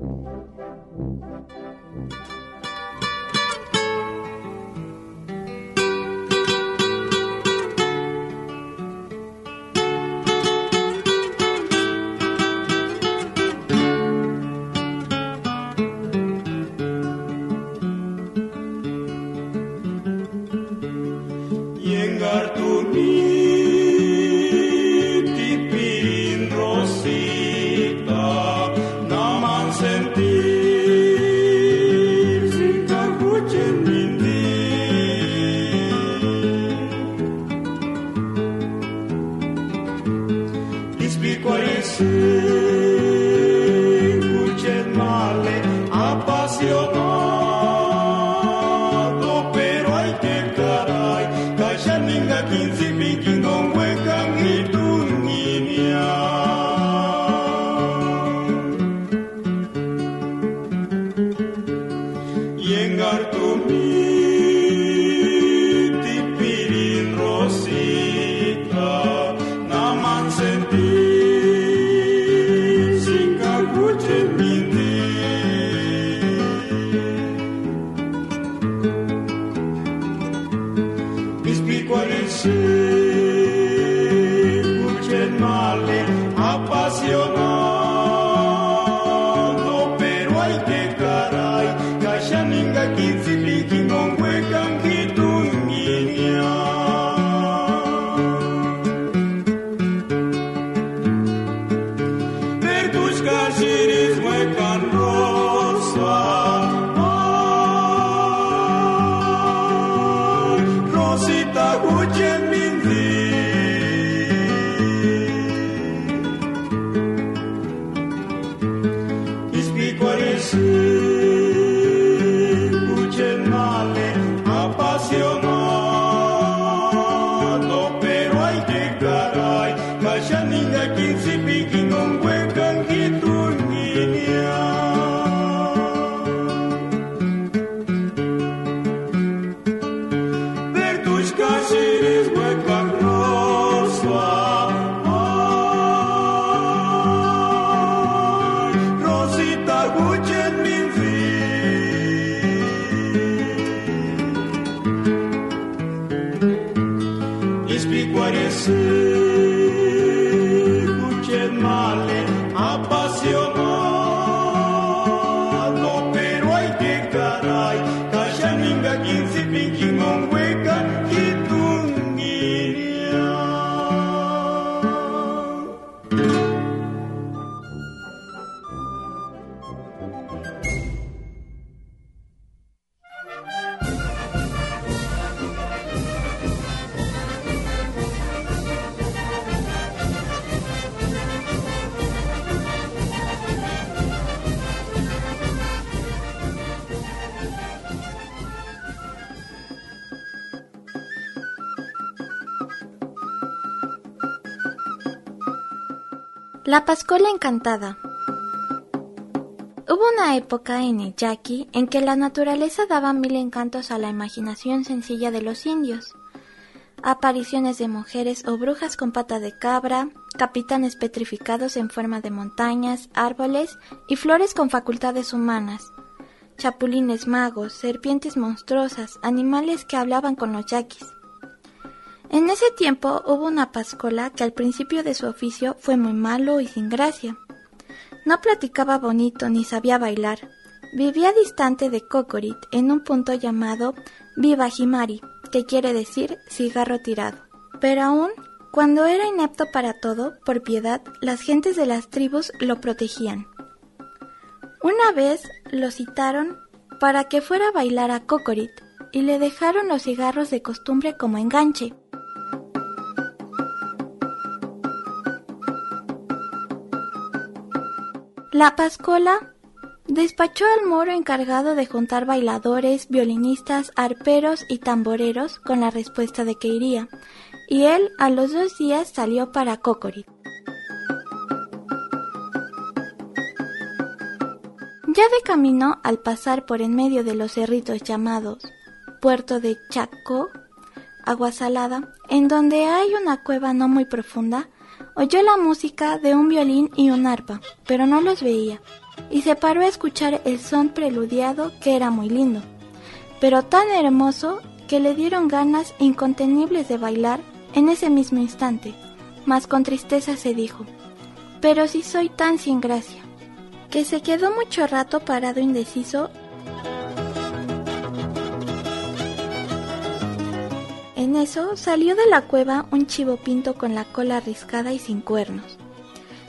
Thank you. La Pascuala Encantada Hubo una época en el Yaqui en que la naturaleza daba mil encantos a la imaginación sencilla de los indios. Apariciones de mujeres o brujas con pata de cabra, capitanes petrificados en forma de montañas, árboles y flores con facultades humanas, chapulines magos, serpientes monstruosas, animales que hablaban con los yaquis. En ese tiempo hubo una pascola que al principio de su oficio fue muy malo y sin gracia. No platicaba bonito ni sabía bailar. Vivía distante de Cocorit en un punto llamado Viva Jimari, que quiere decir cigarro tirado. Pero aún, cuando era inepto para todo, por piedad, las gentes de las tribus lo protegían. Una vez lo citaron para que fuera a bailar a Cocorit y le dejaron los cigarros de costumbre como enganche. La Pascola despachó al moro encargado de juntar bailadores, violinistas, arperos y tamboreros con la respuesta de que iría, y él a los dos días salió para Cocorit. Ya de camino, al pasar por en medio de los cerritos llamados Puerto de Chaco, agua salada, en donde hay una cueva no muy profunda, oyó la música de un violín y un arpa, pero no los veía, y se paró a escuchar el son preludiado que era muy lindo, pero tan hermoso que le dieron ganas incontenibles de bailar en ese mismo instante, mas con tristeza se dijo, pero si soy tan sin gracia, que se quedó mucho rato parado indeciso. En eso salió de la cueva un chivo pinto con la cola riscada y sin cuernos.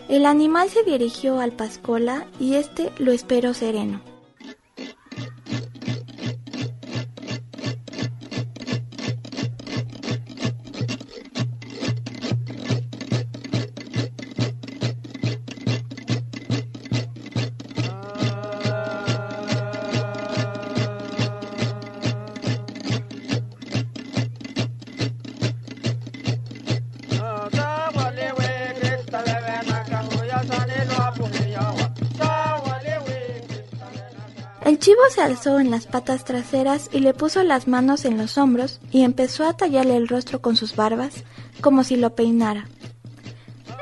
El animal se dirigió al Pascola y éste lo esperó sereno. Alzó en las patas traseras y le puso las manos en los hombros y empezó a tallarle el rostro con sus barbas, como si lo peinara.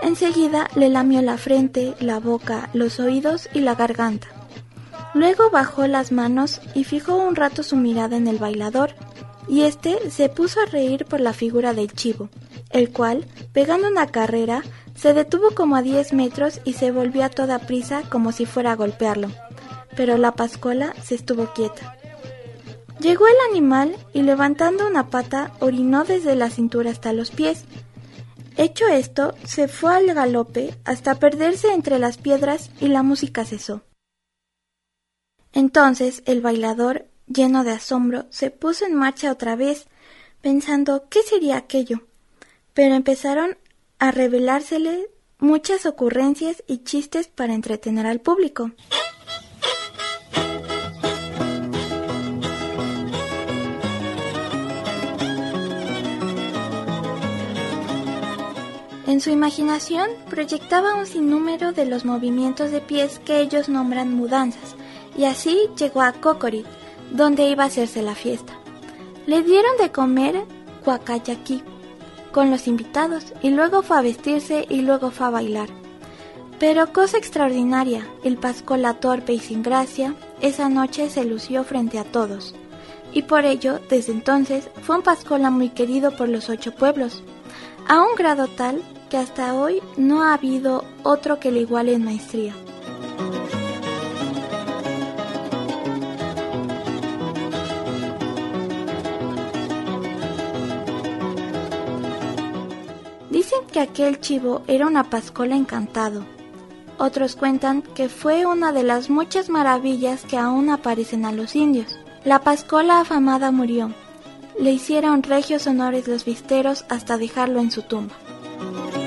Enseguida le lamió la frente, la boca, los oídos y la garganta. Luego bajó las manos y fijó un rato su mirada en el bailador, y éste se puso a reír por la figura del chivo, el cual, pegando una carrera, se detuvo como a diez metros y se volvió a toda prisa como si fuera a golpearlo pero la Pascuala se estuvo quieta. Llegó el animal y levantando una pata orinó desde la cintura hasta los pies. Hecho esto, se fue al galope hasta perderse entre las piedras y la música cesó. Entonces el bailador, lleno de asombro, se puso en marcha otra vez, pensando qué sería aquello. Pero empezaron a revelársele muchas ocurrencias y chistes para entretener al público. En su imaginación proyectaba un sinnúmero de los movimientos de pies que ellos nombran mudanzas, y así llegó a Cocorit, donde iba a hacerse la fiesta. Le dieron de comer cuacayaqui con los invitados y luego fue a vestirse y luego fue a bailar. Pero cosa extraordinaria, el Pascola torpe y sin gracia, esa noche se lució frente a todos. Y por ello, desde entonces, fue un Pascola muy querido por los ocho pueblos, a un grado tal que hasta hoy no ha habido otro que le iguale en maestría. Dicen que aquel chivo era una pascola encantado. Otros cuentan que fue una de las muchas maravillas que aún aparecen a los indios. La pascola afamada murió. Le hicieron regios honores los visteros hasta dejarlo en su tumba. Thank you.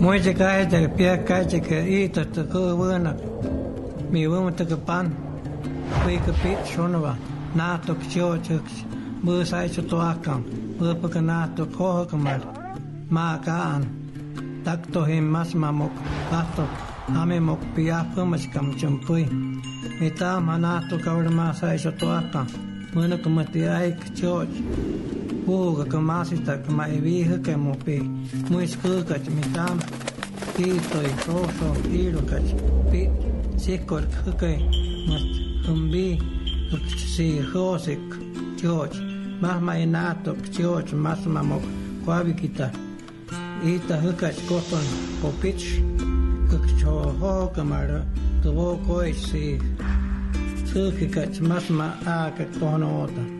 Muchas gracias de pie, cacha que hito, te cubo bueno. Mi bueno te pan. Fui que pit sonova. Nato que yo te busa y se toaca. Fue porque nato cojo que mal. Macaan. Tacto him más mamok. Pato. Ame mok pia fumas cam chumpui. Y tam a nato cabra más a eso toaca. Bueno que me fogo que masista que mai vieja que mopi, muy escuca chmitam, pito y trozo, tiro cach, pit, sikor kake, must humbi, si hosik, choch, más mainato, choch, más mamok, kuavikita, ita hukach koton, popich, kukcho hokamara, tuvo koich si, sukikach, más ma a que tono otra.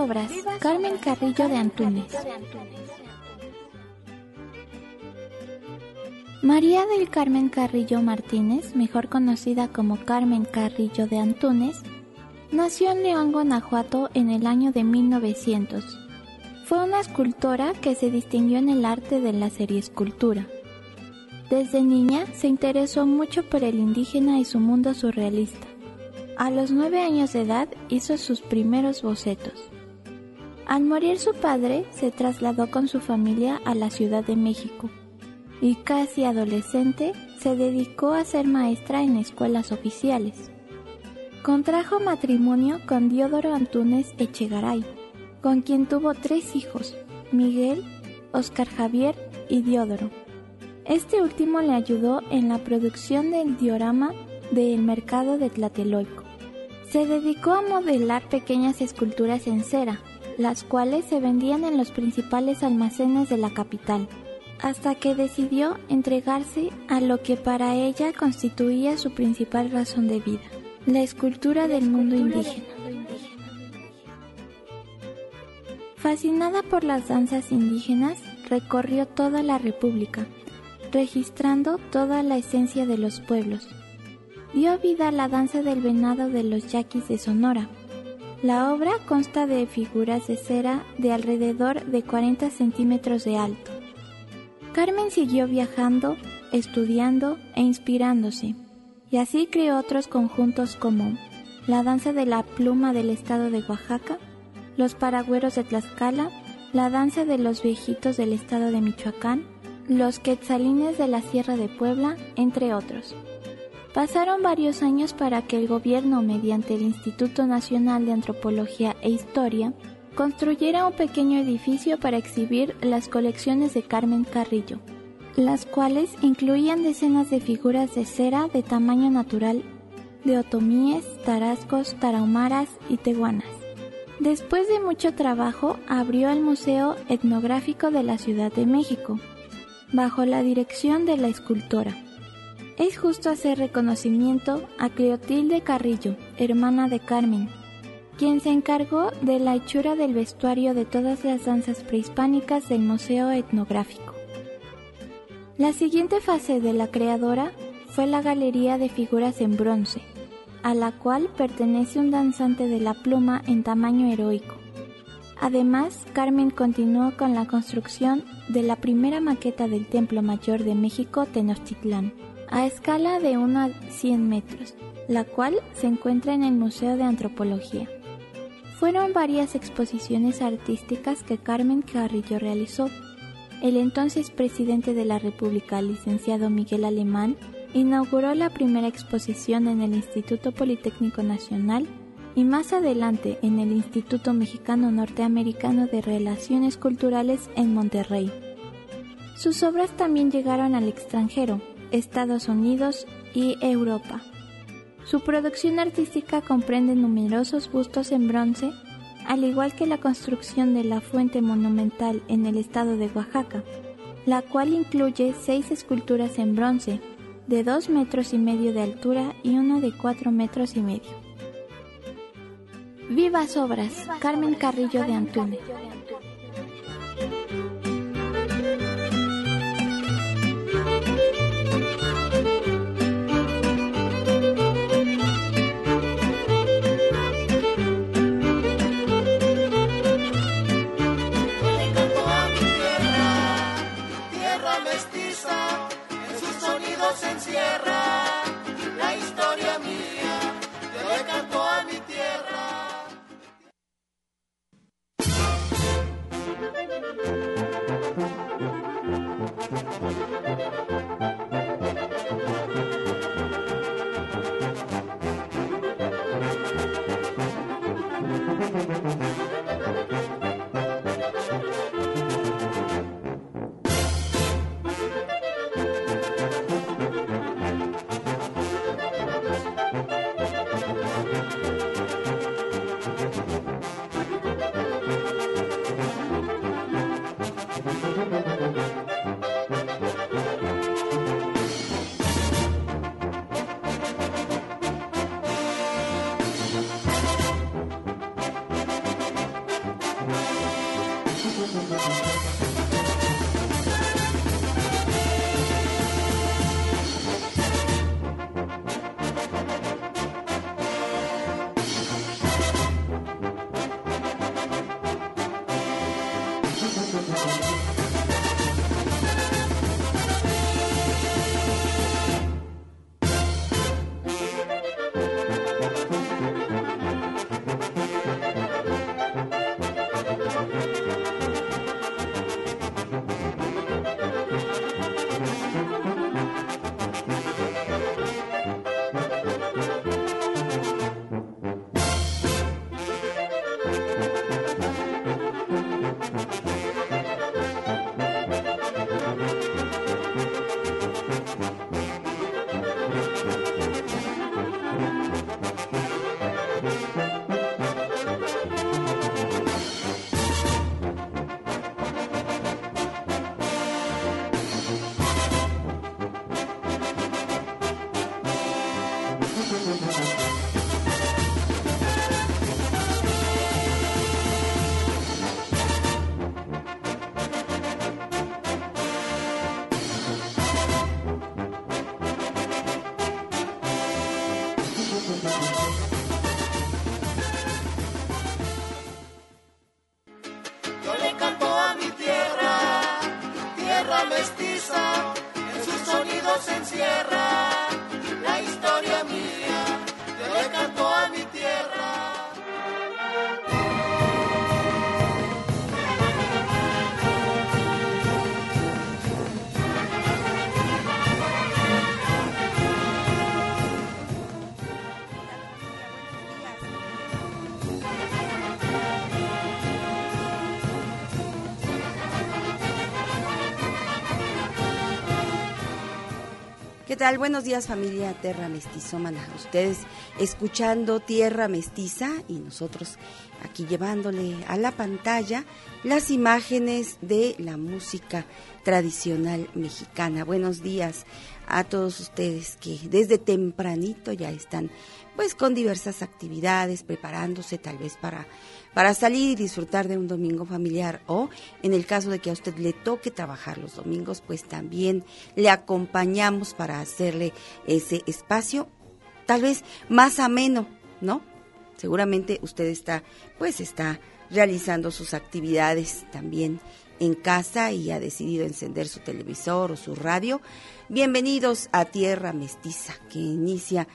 Obras. Carmen Carrillo de Antunes. María del Carmen Carrillo Martínez, mejor conocida como Carmen Carrillo de Antunes, nació en León, Guanajuato en el año de 1900. Fue una escultora que se distinguió en el arte de la seriescultura. Desde niña se interesó mucho por el indígena y su mundo surrealista. A los nueve años de edad hizo sus primeros bocetos. Al morir su padre, se trasladó con su familia a la Ciudad de México y casi adolescente se dedicó a ser maestra en escuelas oficiales. Contrajo matrimonio con Diodoro Antúnez Echegaray, con quien tuvo tres hijos, Miguel, Oscar Javier y Diodoro. Este último le ayudó en la producción del diorama del mercado de Tlatelolco. Se dedicó a modelar pequeñas esculturas en cera, las cuales se vendían en los principales almacenes de la capital, hasta que decidió entregarse a lo que para ella constituía su principal razón de vida, la escultura del mundo indígena. Fascinada por las danzas indígenas, recorrió toda la República, registrando toda la esencia de los pueblos. Dio vida a la danza del venado de los yaquis de Sonora. La obra consta de figuras de cera de alrededor de 40 centímetros de alto. Carmen siguió viajando, estudiando e inspirándose, y así creó otros conjuntos como la danza de la pluma del estado de Oaxaca, los paragüeros de Tlaxcala, la danza de los viejitos del estado de Michoacán, los quetzalines de la Sierra de Puebla, entre otros. Pasaron varios años para que el gobierno, mediante el Instituto Nacional de Antropología e Historia, construyera un pequeño edificio para exhibir las colecciones de Carmen Carrillo, las cuales incluían decenas de figuras de cera de tamaño natural de otomíes, tarascos, tarahumaras y tehuanas. Después de mucho trabajo, abrió el Museo Etnográfico de la Ciudad de México, bajo la dirección de la escultora. Es justo hacer reconocimiento a Cleotilde Carrillo, hermana de Carmen, quien se encargó de la hechura del vestuario de todas las danzas prehispánicas del Museo Etnográfico. La siguiente fase de la creadora fue la Galería de Figuras en Bronce, a la cual pertenece un danzante de la pluma en tamaño heroico. Además, Carmen continuó con la construcción de la primera maqueta del Templo Mayor de México Tenochtitlán, a escala de 1 a 100 metros, la cual se encuentra en el Museo de Antropología. Fueron varias exposiciones artísticas que Carmen Carrillo realizó. El entonces presidente de la República, licenciado Miguel Alemán, inauguró la primera exposición en el Instituto Politécnico Nacional y más adelante en el Instituto Mexicano Norteamericano de Relaciones Culturales en Monterrey. Sus obras también llegaron al extranjero, Estados Unidos y Europa. Su producción artística comprende numerosos bustos en bronce, al igual que la construcción de la fuente monumental en el estado de Oaxaca, la cual incluye seis esculturas en bronce, de dos metros y medio de altura y una de cuatro metros y medio. Vivas obras, Carmen Carrillo de Antune. letras encierra la historia mía. Yo le canto a mi tierra. Buenos días familia Terra Mestizómana. Ustedes escuchando Tierra Mestiza y nosotros aquí llevándole a la pantalla las imágenes de la música tradicional mexicana. Buenos días a todos ustedes que desde tempranito ya están pues con diversas actividades, preparándose tal vez para para salir y disfrutar de un domingo familiar o en el caso de que a usted le toque trabajar los domingos, pues también le acompañamos para hacerle ese espacio tal vez más ameno, ¿no? Seguramente usted está pues está realizando sus actividades también en casa y ha decidido encender su televisor o su radio. Bienvenidos a Tierra Mestiza, que inicia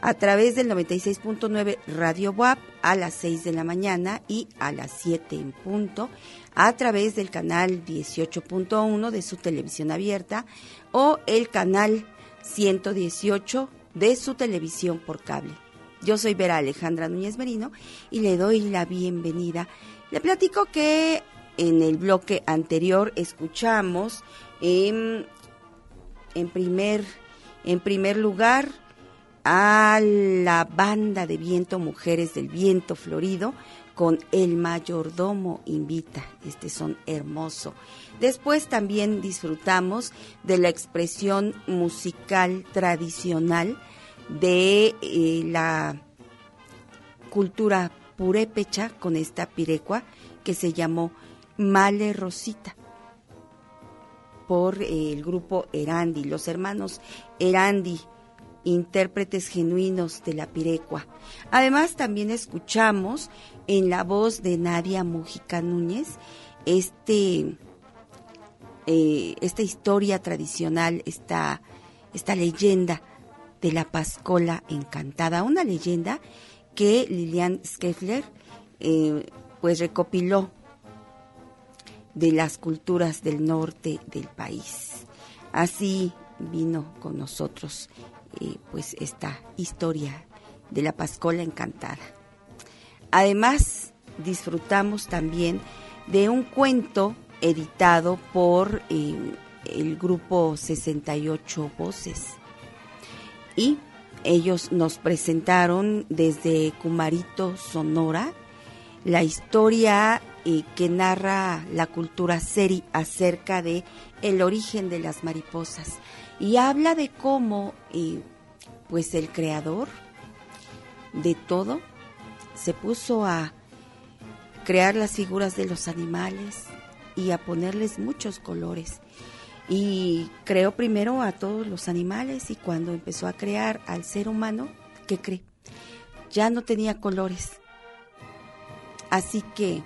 a través del 96.9 Radio WAP a las 6 de la mañana y a las 7 en punto a través del canal 18.1 de su televisión abierta o el canal 118 de su televisión por cable. Yo soy Vera Alejandra Núñez Merino y le doy la bienvenida. Le platico que en el bloque anterior escuchamos en, en primer, en primer lugar a la banda de viento Mujeres del Viento Florido con El Mayordomo Invita. Este son hermoso. Después también disfrutamos de la expresión musical tradicional de eh, la cultura purépecha con esta pirecua que se llamó Male Rosita por eh, el grupo Erandi, los hermanos Erandi intérpretes genuinos de la pirecua. Además, también escuchamos en la voz de Nadia Mujica Núñez este, eh, esta historia tradicional, esta, esta leyenda de la Pascola Encantada, una leyenda que Lilian Skeffler eh, pues recopiló de las culturas del norte del país. Así vino con nosotros pues esta historia de la Pascola Encantada. Además, disfrutamos también de un cuento editado por eh, el grupo 68 Voces. Y ellos nos presentaron desde Cumarito, Sonora, la historia eh, que narra la cultura seri acerca de el origen de las mariposas y habla de cómo eh, pues el creador de todo se puso a crear las figuras de los animales y a ponerles muchos colores. Y creó primero a todos los animales y cuando empezó a crear al ser humano, ¿qué cree? Ya no tenía colores. Así que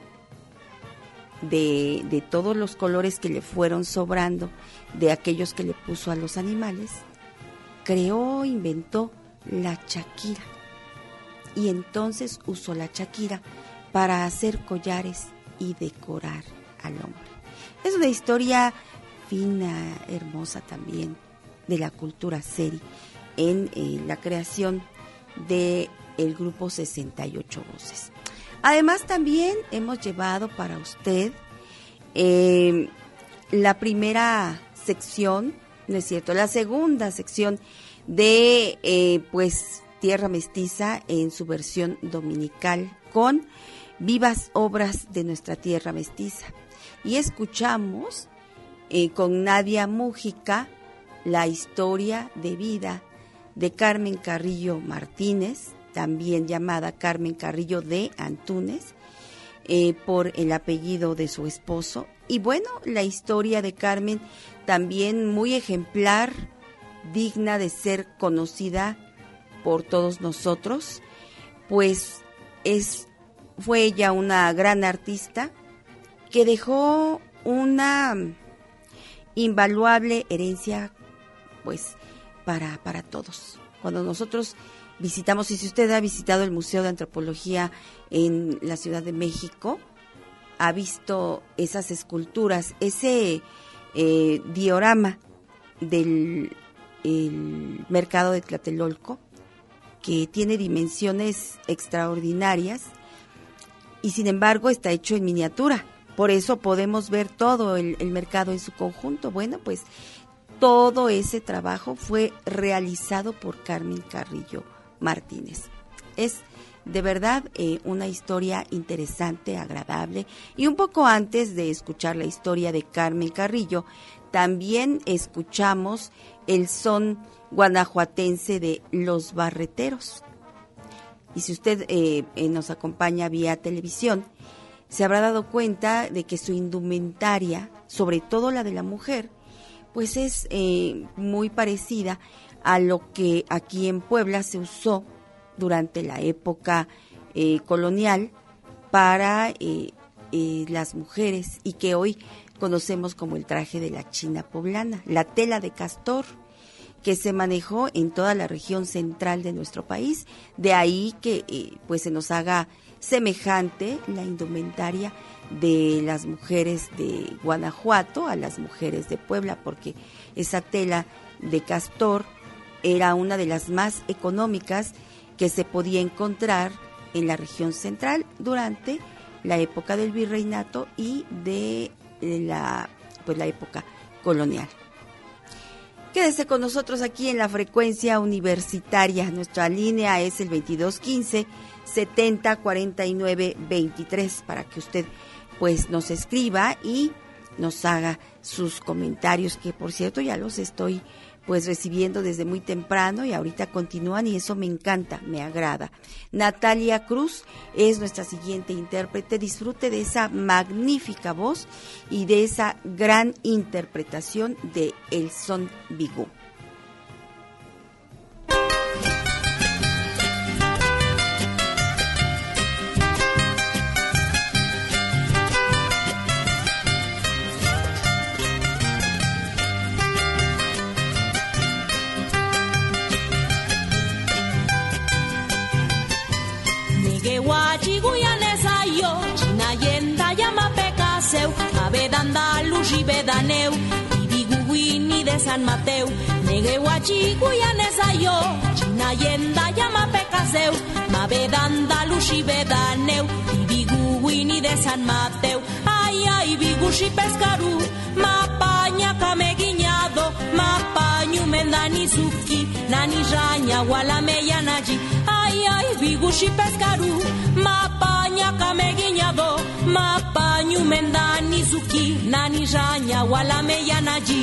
de, de todos los colores que le fueron sobrando de aquellos que le puso a los animales, creó, inventó la Shakira. Y entonces usó la Shakira para hacer collares y decorar al hombre. Es una historia fina, hermosa también de la cultura seri en eh, la creación de grupo 68 Voces. Además también hemos llevado para usted eh, la primera sección, no es cierto, la segunda sección de eh, pues Tierra Mestiza en su versión dominical con vivas obras de nuestra Tierra Mestiza. Y escuchamos eh, con Nadia Mújica la historia de vida de Carmen Carrillo Martínez, también llamada Carmen Carrillo de Antúnez, eh, por el apellido de su esposo. Y bueno, la historia de Carmen también muy ejemplar, digna de ser conocida por todos nosotros, pues es fue ella una gran artista que dejó una invaluable herencia pues para, para todos. Cuando nosotros visitamos, y si usted ha visitado el Museo de Antropología en la Ciudad de México, ha visto esas esculturas, ese eh, diorama del mercado de Tlatelolco, que tiene dimensiones extraordinarias y sin embargo está hecho en miniatura. Por eso podemos ver todo el, mercado en su conjunto. Bueno, pues todo ese trabajo fue realizado por Carmen Carrillo Martínez. Es de verdad eh, una historia interesante, agradable. Y un poco antes de escuchar la historia de Carmen Carrillo, también escuchamos el son guanajuatense de Los Barreteros. Y si usted eh, eh, nos acompaña vía televisión, se habrá dado cuenta de que su indumentaria, sobre todo la de la mujer, pues es eh, muy parecida a lo que aquí en Puebla se usó durante la época colonial para las mujeres y que hoy conocemos como el traje de la china poblana, la tela de castor que se manejó en toda la región central de nuestro país. De ahí que eh, pues se nos haga semejante la indumentaria de las mujeres de Guanajuato a las mujeres de Puebla, porque esa tela de castor era una de las más económicas que se podía encontrar en la región central durante la época del virreinato y de la pues la época colonial. Quédese con nosotros aquí en la frecuencia universitaria. Nuestra línea es el 2215 7049 23 para que usted pues nos escriba y nos haga sus comentarios que por cierto ya los estoy pues recibiendo desde muy temprano y ahorita continúan y eso me encanta, me agrada. Natalia Cruz es nuestra siguiente intérprete. Disfrute de esa magnífica voz y de esa gran interpretación de El Son Bigú. Jibe d'Aneu i Biguini de Sant Mateu. Negueu a Xiguianesa jo, Xina yenda llama pecaseu. Mabe d'Andalus i d'Aneu i Biguini de Sant Mateu. Ai, ai, Bigushi pescaru, mapaña kame guiñado, mapañu mendani suki, nani jaña gualame yanaji. Ai, ai, Bigushi pescaru, mapaña kame guiñado, mapañu mendani zuki nani janya wala meyanaji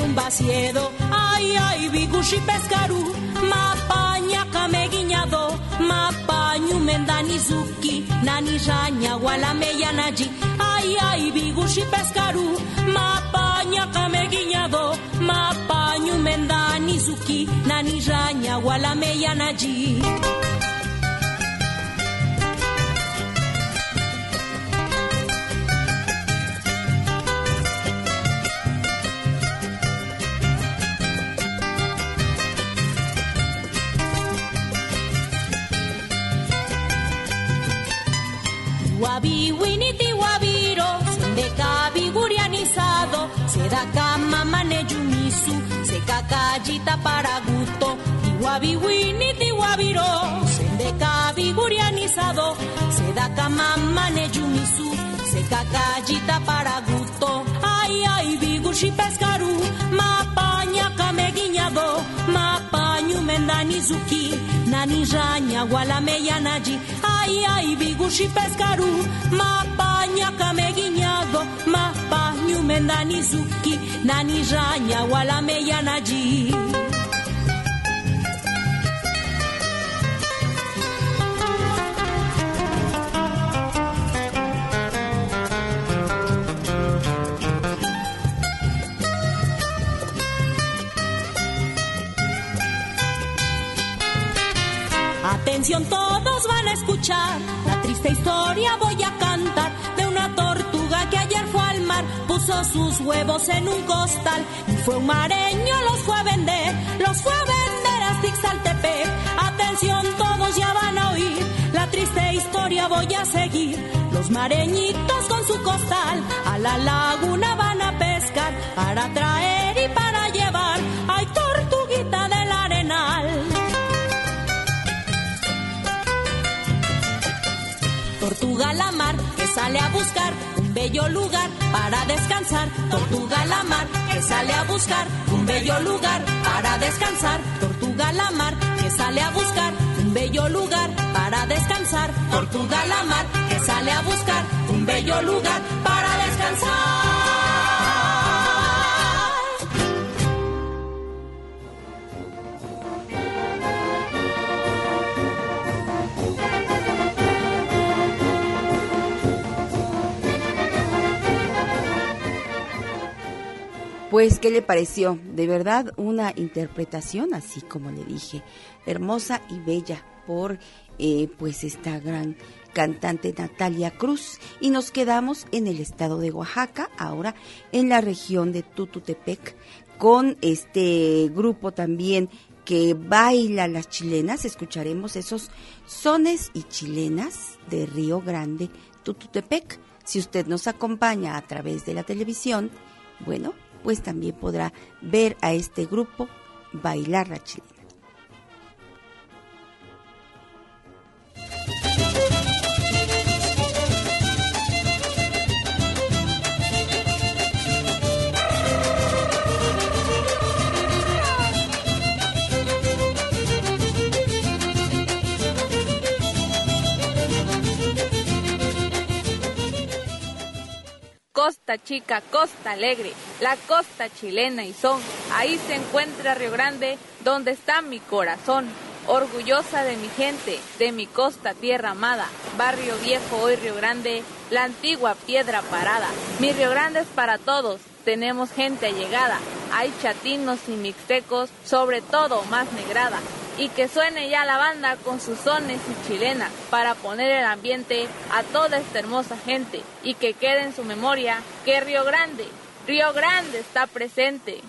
vire melumba siedo, ay ay bigushi pescaru, mapaña cameguiñado, mapañu mendanizuki, nani jaña wala meyanaji, ay ay bigushi pescaru, mapaña cameguiñado, mapañu mendanizuki, nani jaña wala meyanaji. Wabi winiti wabiro, sendeka bigurianizado, seda kama mane yumisu, seka kajita para gusto, y wabi winiti wabiro, sendeka bigurianizado, purianizado, se da cama yumisu, se cacallita para gusto, ay ay bigushi pescaru, mapaña cameguiñado, mapañu mendanizuki, nani raña gualameyanaji, ay bigushi pescaru, mapaña cameguiñado, mapañu mendanizuki, nani raña gualameyanaji. Atención, todos van a escuchar la triste historia voy a cantar de una tortuga que ayer fue al mar, puso sus huevos en un costal y fue un mareño, los fue a vender, los fue a vender a Tixaltepec. Atención, todos ya van a oír la triste historia voy a seguir. Los mareñitos con su costal a la laguna van a pescar para traer y para llevar. Tortuga la mar que sale a buscar un bello lugar para descansar. Tortuga la mar que sale a buscar un bello lugar para descansar. Tortuga la mar que sale a buscar un bello lugar para descansar. Tortuga la mar que sale a buscar un bello lugar para descansar. Pues, ¿qué le pareció? De verdad, una interpretación, así como le dije, hermosa y bella por eh, pues esta gran cantante Natalia Cruz. Y nos quedamos en el estado de Oaxaca, ahora en la región de Tututepec, con este grupo también que baila las chilenas. Escucharemos esos sones y chilenas de Río Grande, Tututepec. Si usted nos acompaña a través de la televisión, bueno, pues también podrá ver a este grupo bailar la chilena. Costa Chica, Costa Alegre, la costa chilena y son. Ahí se encuentra Río Grande, donde está mi corazón. Orgullosa de mi gente, de mi costa tierra amada, barrio viejo hoy Río Grande, la antigua piedra parada. Mi Río Grande es para todos, tenemos gente allegada, hay chatinos y mixtecos, sobre todo más negrada y que suene ya la banda con sus sones y chilenas para poner el ambiente a toda esta hermosa gente y que quede en su memoria que Río Grande, Río Grande está presente.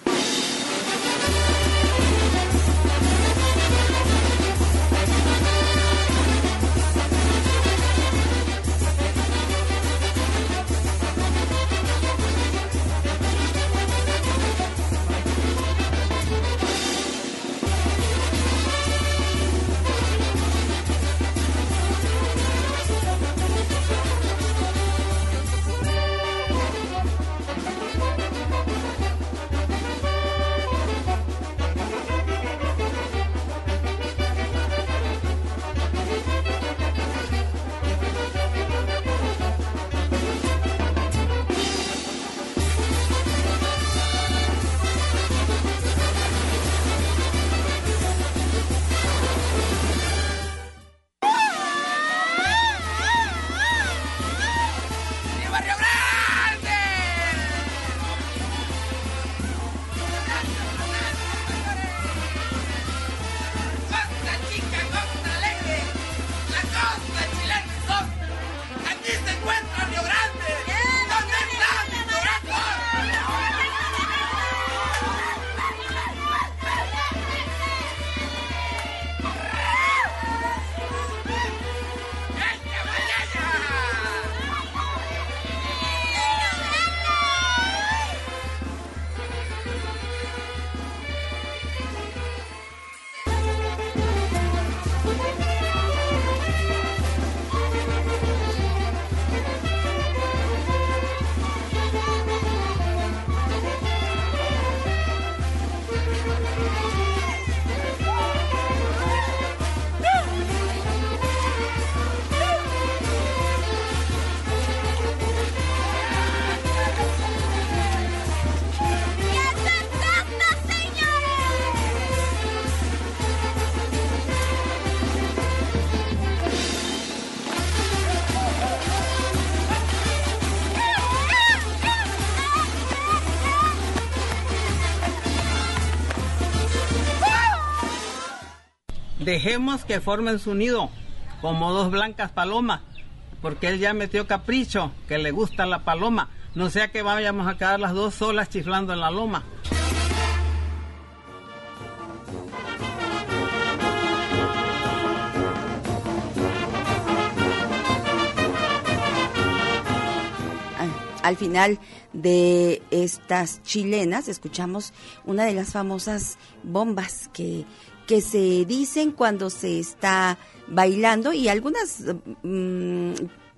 Dejemos que formen su nido como dos blancas palomas, porque él ya metió capricho, que le gusta la paloma, no sea que vayamos a quedar las dos solas chiflando en la loma. al final de estas chilenas escuchamos una de las famosas bombas que, que se dicen cuando se está bailando y algunas mm,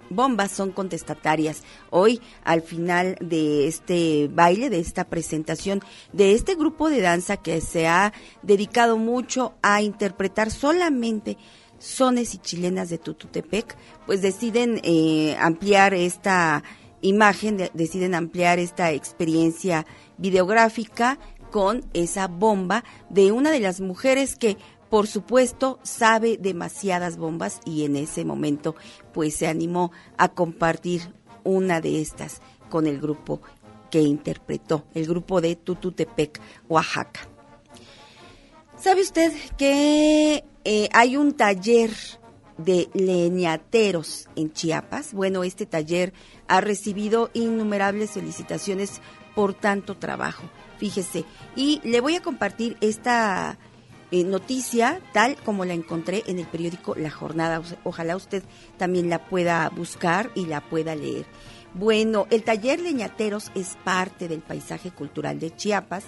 bombas son contestatarias. Hoy, al final de este baile, de esta presentación, de este grupo de danza que se ha dedicado mucho a interpretar solamente sones y chilenas de Tututepec, pues deciden eh, ampliar esta imagen, deciden ampliar esta experiencia videográfica con esa bomba de una de las mujeres que por supuesto sabe demasiadas bombas y en ese momento pues se animó a compartir una de estas con el grupo que interpretó, el grupo de Tututepec, Oaxaca. ¿Sabe usted que eh, hay un taller de leñateros en Chiapas? Bueno, este taller ha recibido innumerables felicitaciones por tanto trabajo. Fíjese, y le voy a compartir esta eh, noticia tal como la encontré en el periódico La Jornada. Ojalá usted también la pueda buscar y la pueda leer. Bueno, el taller Leñateros es parte del paisaje cultural de Chiapas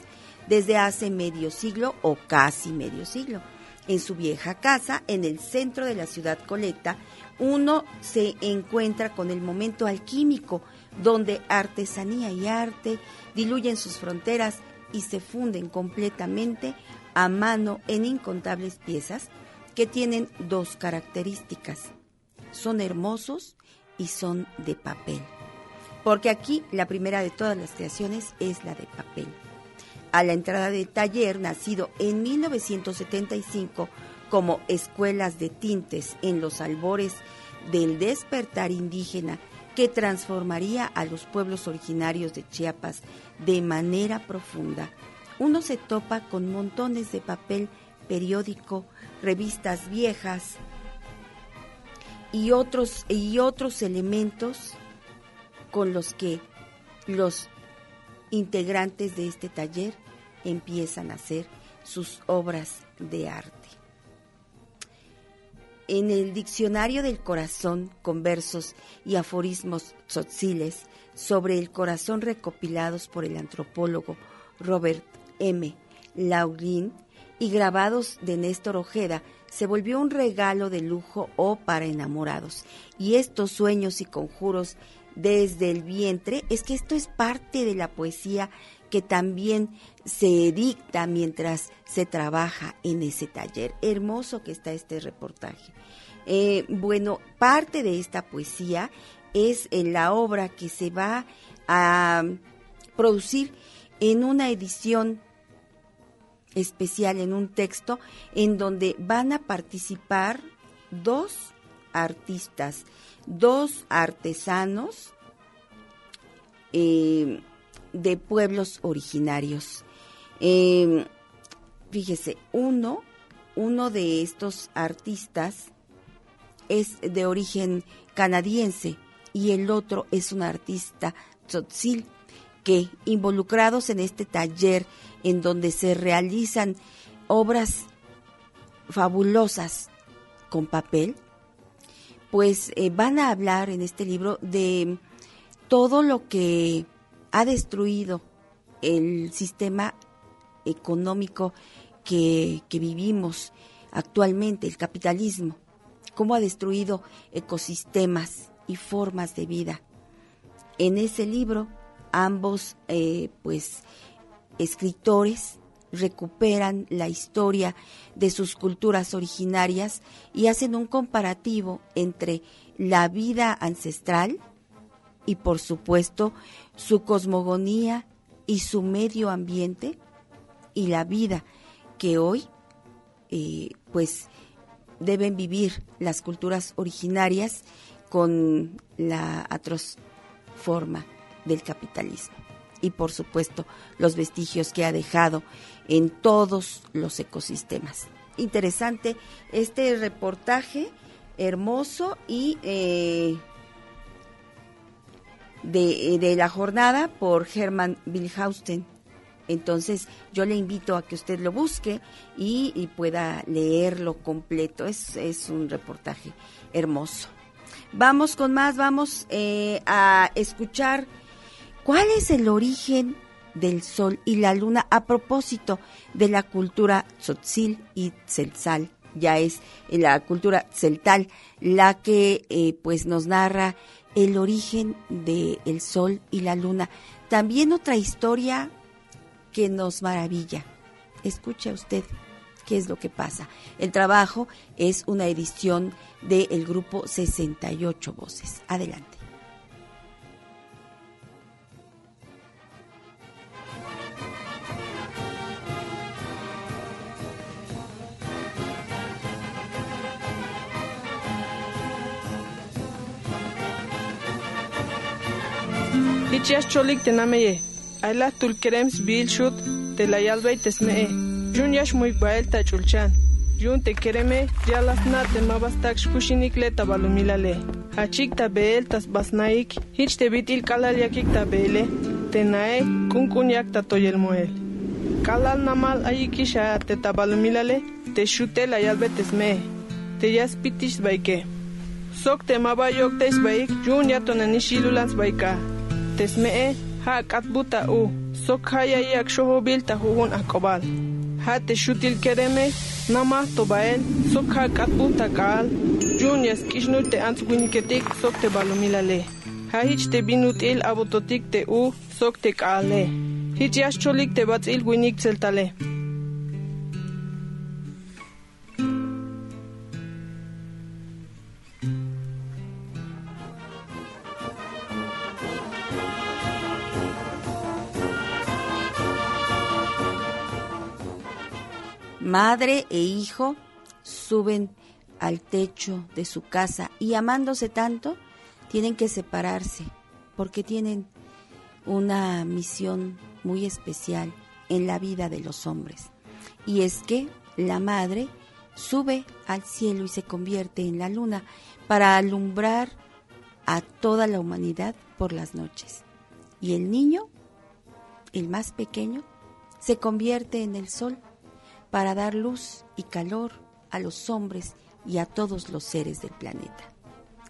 desde hace medio siglo o casi medio siglo. En su vieja casa, en el centro de la ciudad colecta, uno se encuentra con el momento alquímico, donde artesanía y arte diluyen sus fronteras y se funden completamente a mano en incontables piezas que tienen dos características. Son hermosos y son de papel. Porque aquí la primera de todas las creaciones es la de papel. A la entrada del taller, nacido en 1975, como escuelas de tintes en los albores del despertar indígena que transformaría a los pueblos originarios de Chiapas de manera profunda, uno se topa con montones de papel periódico, revistas viejas y otros, y otros elementos con los que los integrantes de este taller empiezan a hacer sus obras de arte en el Diccionario del Corazón con versos y aforismos tzotziles sobre el corazón recopilados por el antropólogo Robert M. Lauglin y grabados de Néstor Ojeda, se volvió un regalo de lujo o para enamorados. Y estos sueños y conjuros desde el vientre, es que esto es parte de la poesía que también se dicta mientras se trabaja en ese taller. Hermoso que está este reportaje. Eh, bueno, parte de esta poesía es en la obra que se va a producir en una edición especial, en un texto, en donde van a participar dos artistas, dos artesanos, eh, de pueblos originarios. Em, fíjese, uno, uno de estos artistas es de origen canadiense y el otro es un artista tzotzil que involucrados en este taller en donde se realizan obras fabulosas con papel, pues eh, van a hablar en este libro de todo lo que ha destruido el sistema económico que, vivimos actualmente, el capitalismo, cómo ha destruido ecosistemas y formas de vida. En ese libro, ambos eh, pues escritores recuperan la historia de sus culturas originarias y hacen un comparativo entre la vida ancestral y por supuesto su cosmogonía y su medio ambiente y la vida que hoy eh, pues deben vivir las culturas originarias con la atroz forma del capitalismo y por supuesto los vestigios que ha dejado en todos los ecosistemas. interesante este reportaje hermoso y eh, de, de, la jornada por Hermann Wilhausen. Entonces yo le invito a que usted lo busque y, pueda leerlo completo. Es, es, un reportaje hermoso. Vamos con más, vamos eh, a escuchar cuál es el origen del sol y la luna a propósito de la cultura tzotzil y tzeltzal. Ya es la cultura celtal la que eh, pues nos narra el origen del sol y la luna. También otra historia que nos maravilla. Escuche usted qué es lo que pasa. El trabajo es una edición del grupo 68 Voces. Adelante. Hichias cholik tenameye, ayla tulkerems bil shut te la yalbay tesmee. Jun yash muy bael ta chulchan. Jun te kereme yalas na te mabastak shkushinik le tabalumilale. Hachik ta beel tas basnaik, hich te bitil kalal yakik ta beele, te nae kunkun yak ta toyel moel. Kalal namal ayikisha te tabalumilale, te shute la yalbe tesmee. Te yas pitish baike. Sok te mabayok te isbaik, jun yatonanishilulans baika. Tesmee ha katbuta u sok haya yak shohobil ta hugun akobal ha te shutil kereme nama tobael sok ha katbuta kaal junias kishnu te antswiniketik sok te balumilale ha hich te binutil abototik te u sok te kaale hich yascholik te batzil winik tseltale Madre e hijo suben al techo de su casa y amándose tanto, tienen que separarse porque tienen una misión muy especial en la vida de los hombres. Y es que la madre sube al cielo y se convierte en la luna para alumbrar a toda la humanidad por las noches. Y el niño, el más pequeño, se convierte en el sol para dar luz y calor a los hombres y a todos los seres del planeta.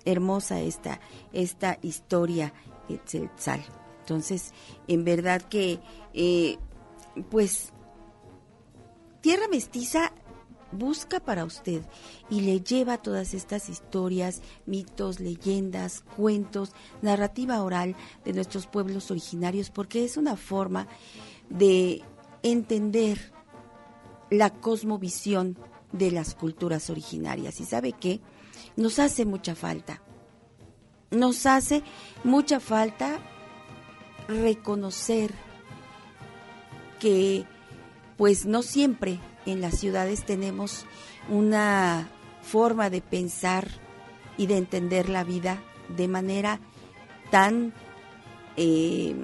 Hermosa esta, esta historia Etzelzal. Entonces, en verdad que, eh, pues, Tierra Mestiza busca para usted y le lleva todas estas historias, mitos, leyendas, cuentos, narrativa oral de nuestros pueblos originarios, porque es una forma de entender la cosmovisión de las culturas originarias. ¿Y sabe qué? Nos hace mucha falta. Nos hace mucha falta reconocer que pues no siempre en las ciudades tenemos una forma de pensar y de entender la vida de manera tan eh,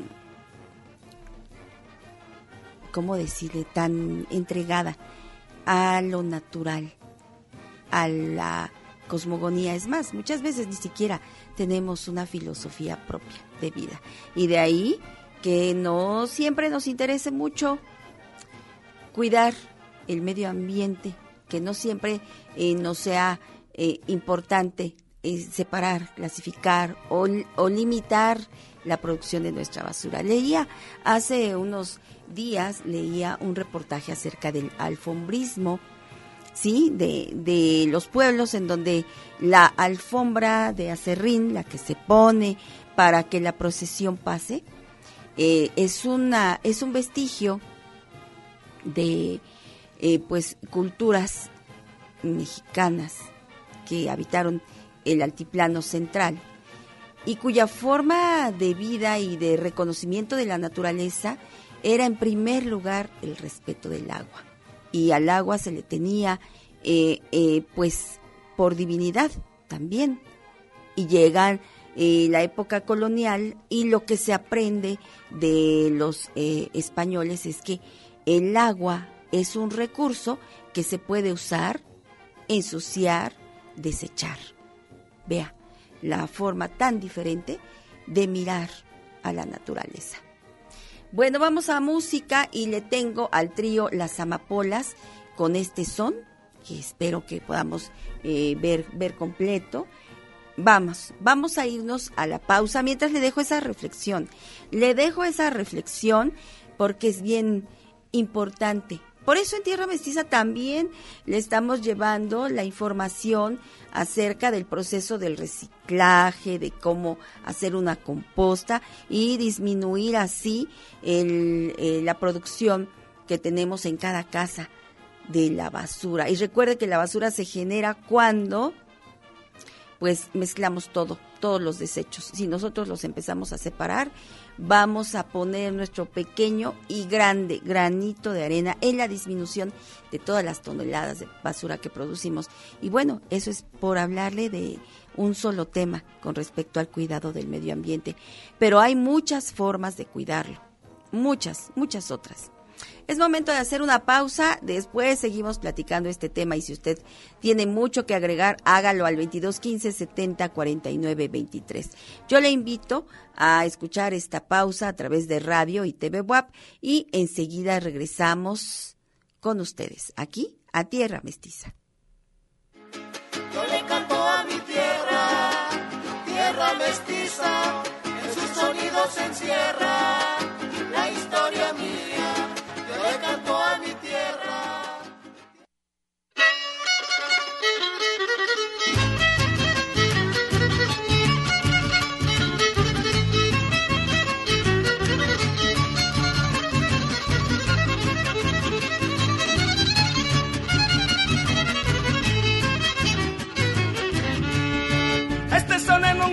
¿cómo decirle?, tan entregada a lo natural, a la cosmogonía. Es más, muchas veces ni siquiera tenemos una filosofía propia de vida. Y de ahí que no siempre nos interese mucho cuidar el medio ambiente, que no siempre eh, nos sea eh, importante eh, separar, clasificar o, o limitar la producción de nuestra basura. Leía hace unos días leía un reportaje acerca del alfombrismo, ¿sí? De, de los pueblos en donde la alfombra de acerrín, la que se pone para que la procesión pase, eh, es, una, es un vestigio de eh, pues culturas mexicanas que habitaron el altiplano central y cuya forma de vida y de reconocimiento de la naturaleza era en primer lugar el respeto del agua. Y al agua se le tenía, eh, eh, pues, por divinidad también. Y llega eh, la época colonial y lo que se aprende de los españoles es que el agua es un recurso que se puede usar, ensuciar, desechar. Vea la forma tan diferente de mirar a la naturaleza. Bueno, vamos a música y le tengo al trío Las Amapolas con este son, que espero que podamos eh, ver, ver completo. Vamos, vamos a irnos a la pausa mientras le dejo esa reflexión. Le dejo esa reflexión porque es bien importante. Por eso en Tierra Mestiza también le estamos llevando la información acerca del proceso del reciclaje, de cómo hacer una composta y disminuir así eh, la producción que tenemos en cada casa de la basura. Y recuerde que la basura se genera cuando pues mezclamos todo, todos los desechos. Si nosotros los empezamos a separar, vamos a poner nuestro pequeño y grande granito de arena en la disminución de todas las toneladas de basura que producimos. Y bueno, eso es por hablarle de un solo tema con respecto al cuidado del medio ambiente. Pero hay muchas formas de cuidarlo, muchas, muchas otras. Es momento de hacer una pausa, después seguimos platicando este tema y si usted tiene mucho que agregar, hágalo al 22 15 70 49 23. Yo le invito a escuchar esta pausa a través de radio y TV WAP y enseguida regresamos con ustedes aquí a Tierra Mestiza. Yo le canto a mi tierra, tierra mestiza, en sus sonidos se encierra la historia mía.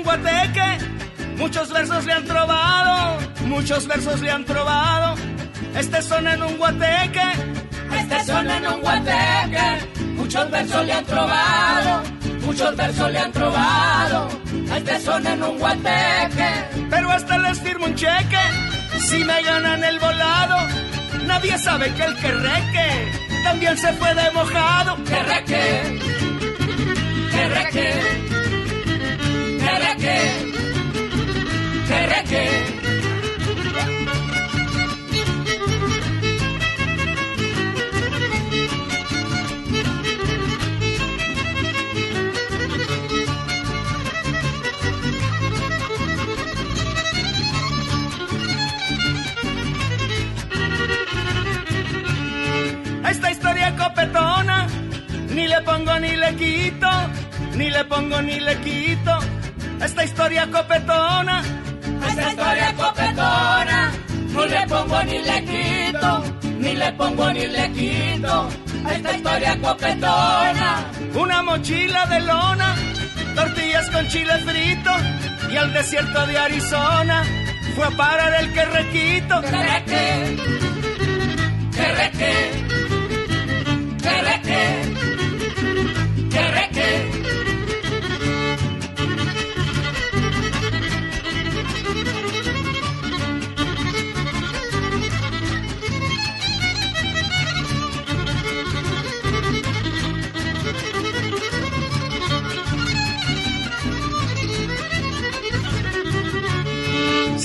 Guateque, muchos versos le han trovado, muchos versos le han trovado este son en un guateque, este son en un guateque, muchos versos le han trovado, muchos versos le han trovado, este son en un guateque. Pero hasta les firmo un cheque, si me ganan el volado, nadie sabe que el querreque también se fue de mojado. Querreque, querreque, querreque, querreque. ni le pongo ni le quito, ni le pongo ni le quito. Esta historia copetona, esta historia copetona, ni le pongo ni le quito, ni le pongo ni le quito. Esta historia copetona, una mochila de lona, tortillas con chile frito y al desierto de Arizona fue a parar el que requito. Que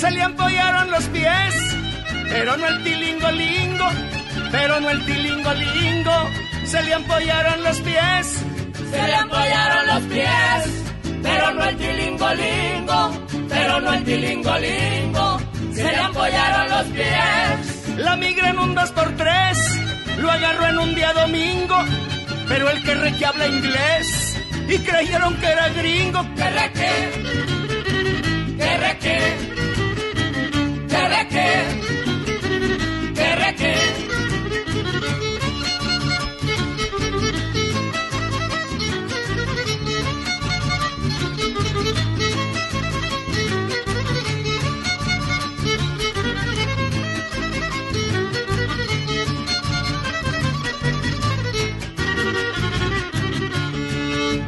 Se le apoyaron los pies, pero no el tilingolingo, pero no el tilingolingo. Se le apoyaron los pies, se le apoyaron los pies, pero no el tilingolingo, pero no el tilingolingo. Se le apoyaron los pies. La migra en un dos por tres, lo agarró en un día domingo, pero el que re que habla inglés y creyeron que era gringo. Que re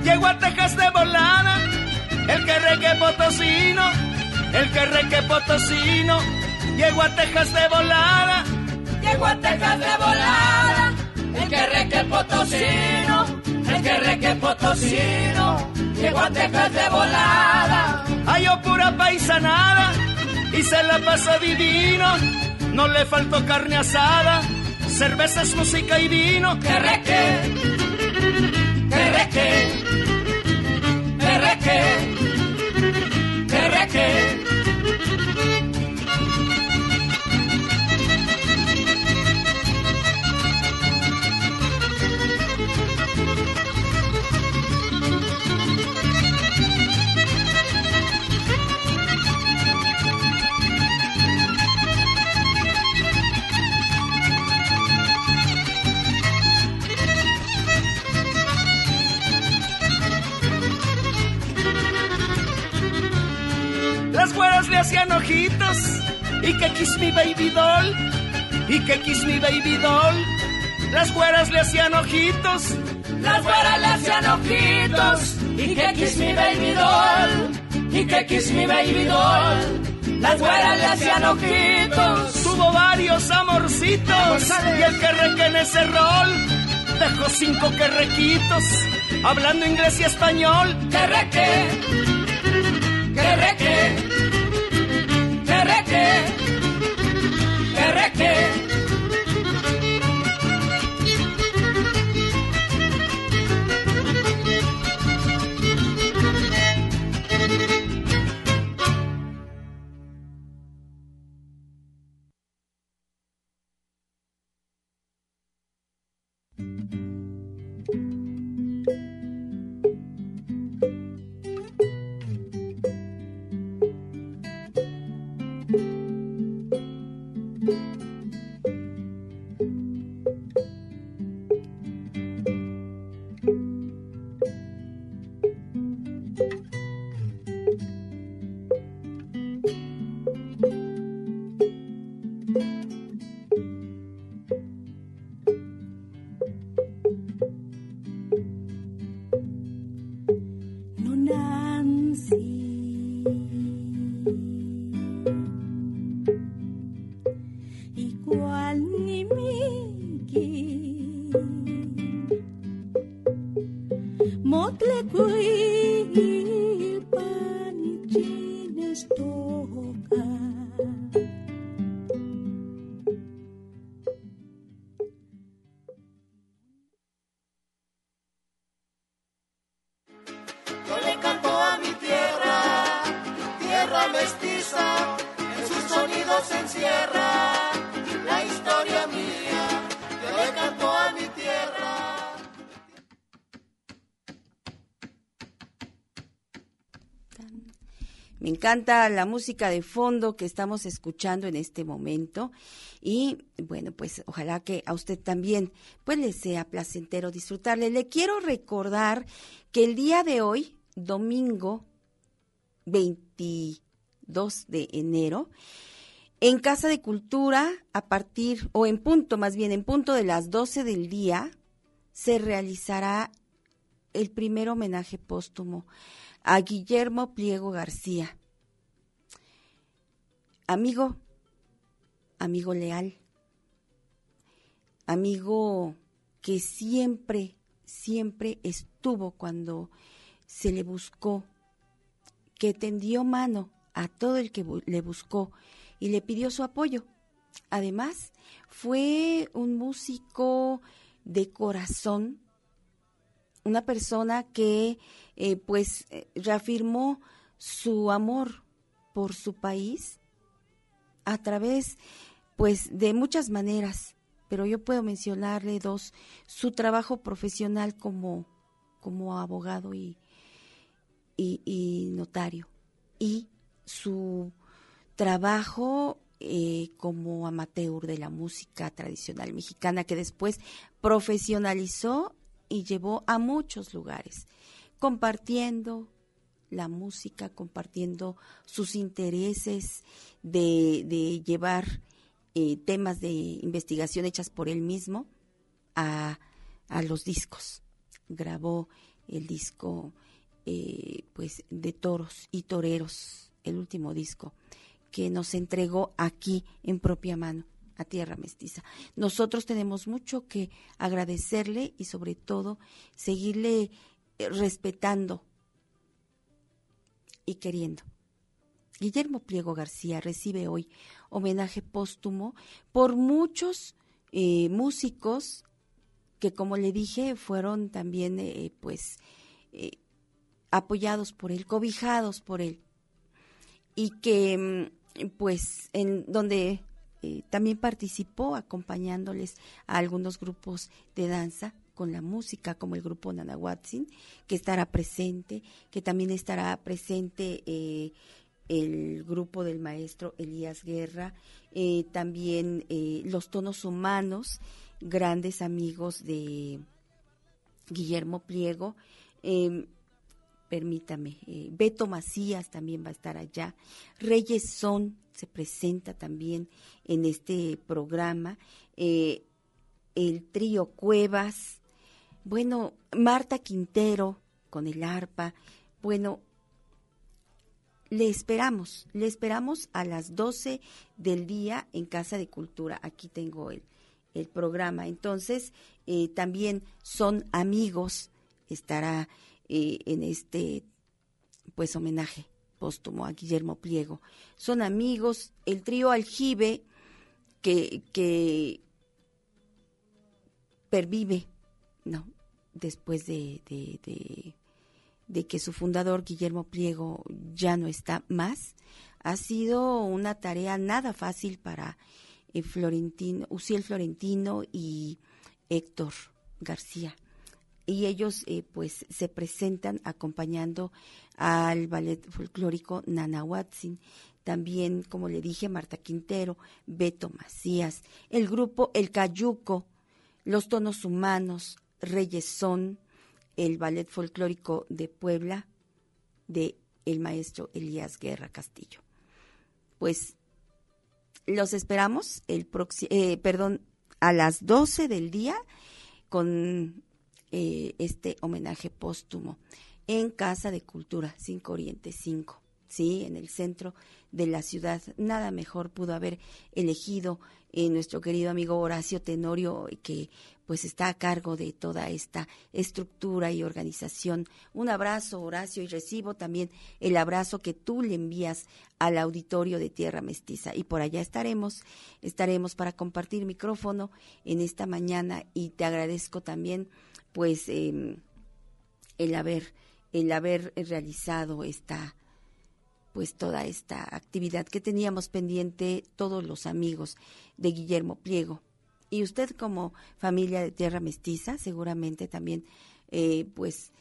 Llegó a Texas de volada, el que reque potosino, el que reque potosino Llego a Texas de volada. Llego a Texas de volada. el que reque potosino, el que reque potosino, llegó a Texas de volada. Halló pura paisanada y se la pasó divino, no le faltó carne asada, cervezas, música y vino. Que reque, que reque, que reque, que reque. Y que kiss me baby doll. Y que kiss me baby doll. Las güeras le hacían ojitos, las güeras le hacían ojitos. Y que kiss me baby doll. Y que kiss me baby doll. Las güeras le hacían ojitos. Tuvo varios amorcitos. Y el que reque en ese rol dejó cinco que requitos. Hablando inglés y español. Que reque, que reque, encanta la música de fondo que estamos escuchando en este momento y bueno, pues ojalá que a usted también pues le sea placentero disfrutarle. Le quiero recordar que el día de hoy, domingo 22 de enero, en Casa de Cultura, a partir, o en punto, más bien, en punto de las 12 del día, se realizará el primer homenaje póstumo a Guillermo Pliego García. Amigo, amigo leal, amigo que siempre, siempre estuvo cuando se le buscó, que tendió mano a todo el que le buscó y le pidió su apoyo. Además, fue un músico de corazón, una persona que eh, pues eh, reafirmó su amor por su país a través pues de muchas maneras, pero yo puedo mencionarle dos, su trabajo profesional como, como abogado y, y, notario y su trabajo eh, como amateur de la música tradicional mexicana que después profesionalizó y llevó a muchos lugares, compartiendo la música, compartiendo sus intereses de, llevar eh, temas de investigación hechas por él mismo a, a los discos. Grabó el disco eh, pues de toros y toreros, el último disco que nos entregó aquí en propia mano. a Tierra Mestiza. Nosotros tenemos mucho que agradecerle y sobre todo seguirle eh, respetando y queriendo. Guillermo Pliego García recibe hoy homenaje póstumo por muchos eh, músicos que, como le dije, fueron también, eh, pues, apoyados por él, cobijados por él, y que, mm, pues, en donde eh, también participó acompañándoles a algunos grupos de danza con la música, como el grupo Nanahuatzin, que estará presente, que también estará presente eh, el grupo del maestro Elías Guerra, eh, también los tonos humanos, grandes amigos de Guillermo Pliego, em, permítame, Beto Macías también va a estar allá, Reyes Son, se presenta también en este programa, eh, el trío Cuevas, bueno, Marta Quintero con el arpa, bueno, le esperamos, le esperamos a las 12 del día en Casa de Cultura, aquí tengo el, el programa, entonces eh, también son amigos, estará eh, en este pues homenaje póstumo a Guillermo Pliego. Son amigos, el trío Aljibe que, que pervive, ¿no? Después de, de, que su fundador, Guillermo Pliego, ya no está más, ha sido una tarea nada fácil para eh, Florentino, Uciel Florentino y Héctor García. Y ellos eh, pues se presentan acompañando al ballet folclórico Nanahuatzin, también como le dije Marta Quintero, Beto Macías, el grupo El Cayuco, los tonos humanos, Reyes Son, el ballet folclórico de Puebla de el maestro Elías Guerra Castillo. Pues los esperamos el eh, perdón, a las 12 del día con eh, este homenaje póstumo en Casa de Cultura 5 Oriente 5, sí, en el centro de la ciudad. Nada mejor pudo haber elegido eh, nuestro querido amigo Horacio Tenorio, que pues está a cargo de toda esta estructura y organización. Un abrazo, Horacio, y recibo también el abrazo que tú le envías al auditorio de Tierra Mestiza. Y por allá estaremos, estaremos para compartir micrófono en esta mañana y te agradezco también pues em, el haber el haber realizado esta pues toda esta actividad que teníamos pendiente todos los amigos de Guillermo Pliego y usted como familia de Tierra Mestiza seguramente también eh, pues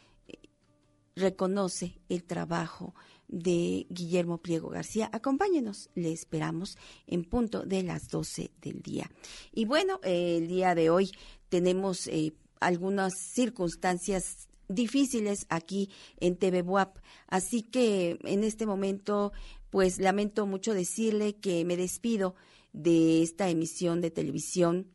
reconoce el trabajo de Guillermo Pliego García. Acompáñenos, le esperamos en punto de las 12 del día. Y bueno, el día de hoy tenemos eh, algunas circunstancias difíciles aquí en TV Buap. Así que en este momento, pues lamento mucho decirle que me despido de esta emisión de televisión.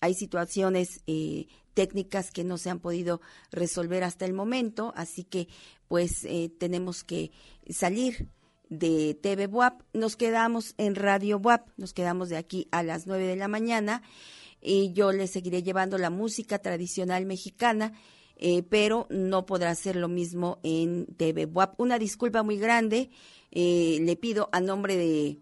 Hay situaciones eh, técnicas que no se han podido resolver hasta el momento, así que pues eh, tenemos que salir de TV Buap. Nos quedamos en Radio Buap, nos quedamos de aquí a las nueve de la mañana y yo le seguiré llevando la música tradicional mexicana, eh, pero no podrá hacer lo mismo en TV WAP. Una disculpa muy grande, eh, le pido a nombre de,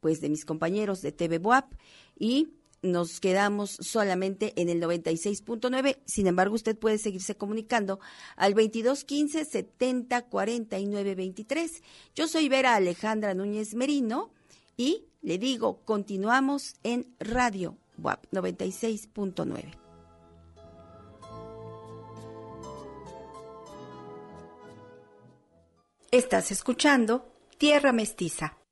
pues, de mis compañeros de TV WAP y nos quedamos solamente en el 96.9. Sin embargo, usted puede seguirse comunicando al 2215 70 49 23. Yo soy Vera Alejandra Núñez Merino y le digo, continuamos en Radio WAP 96.9. Estás escuchando Tierra Mestiza.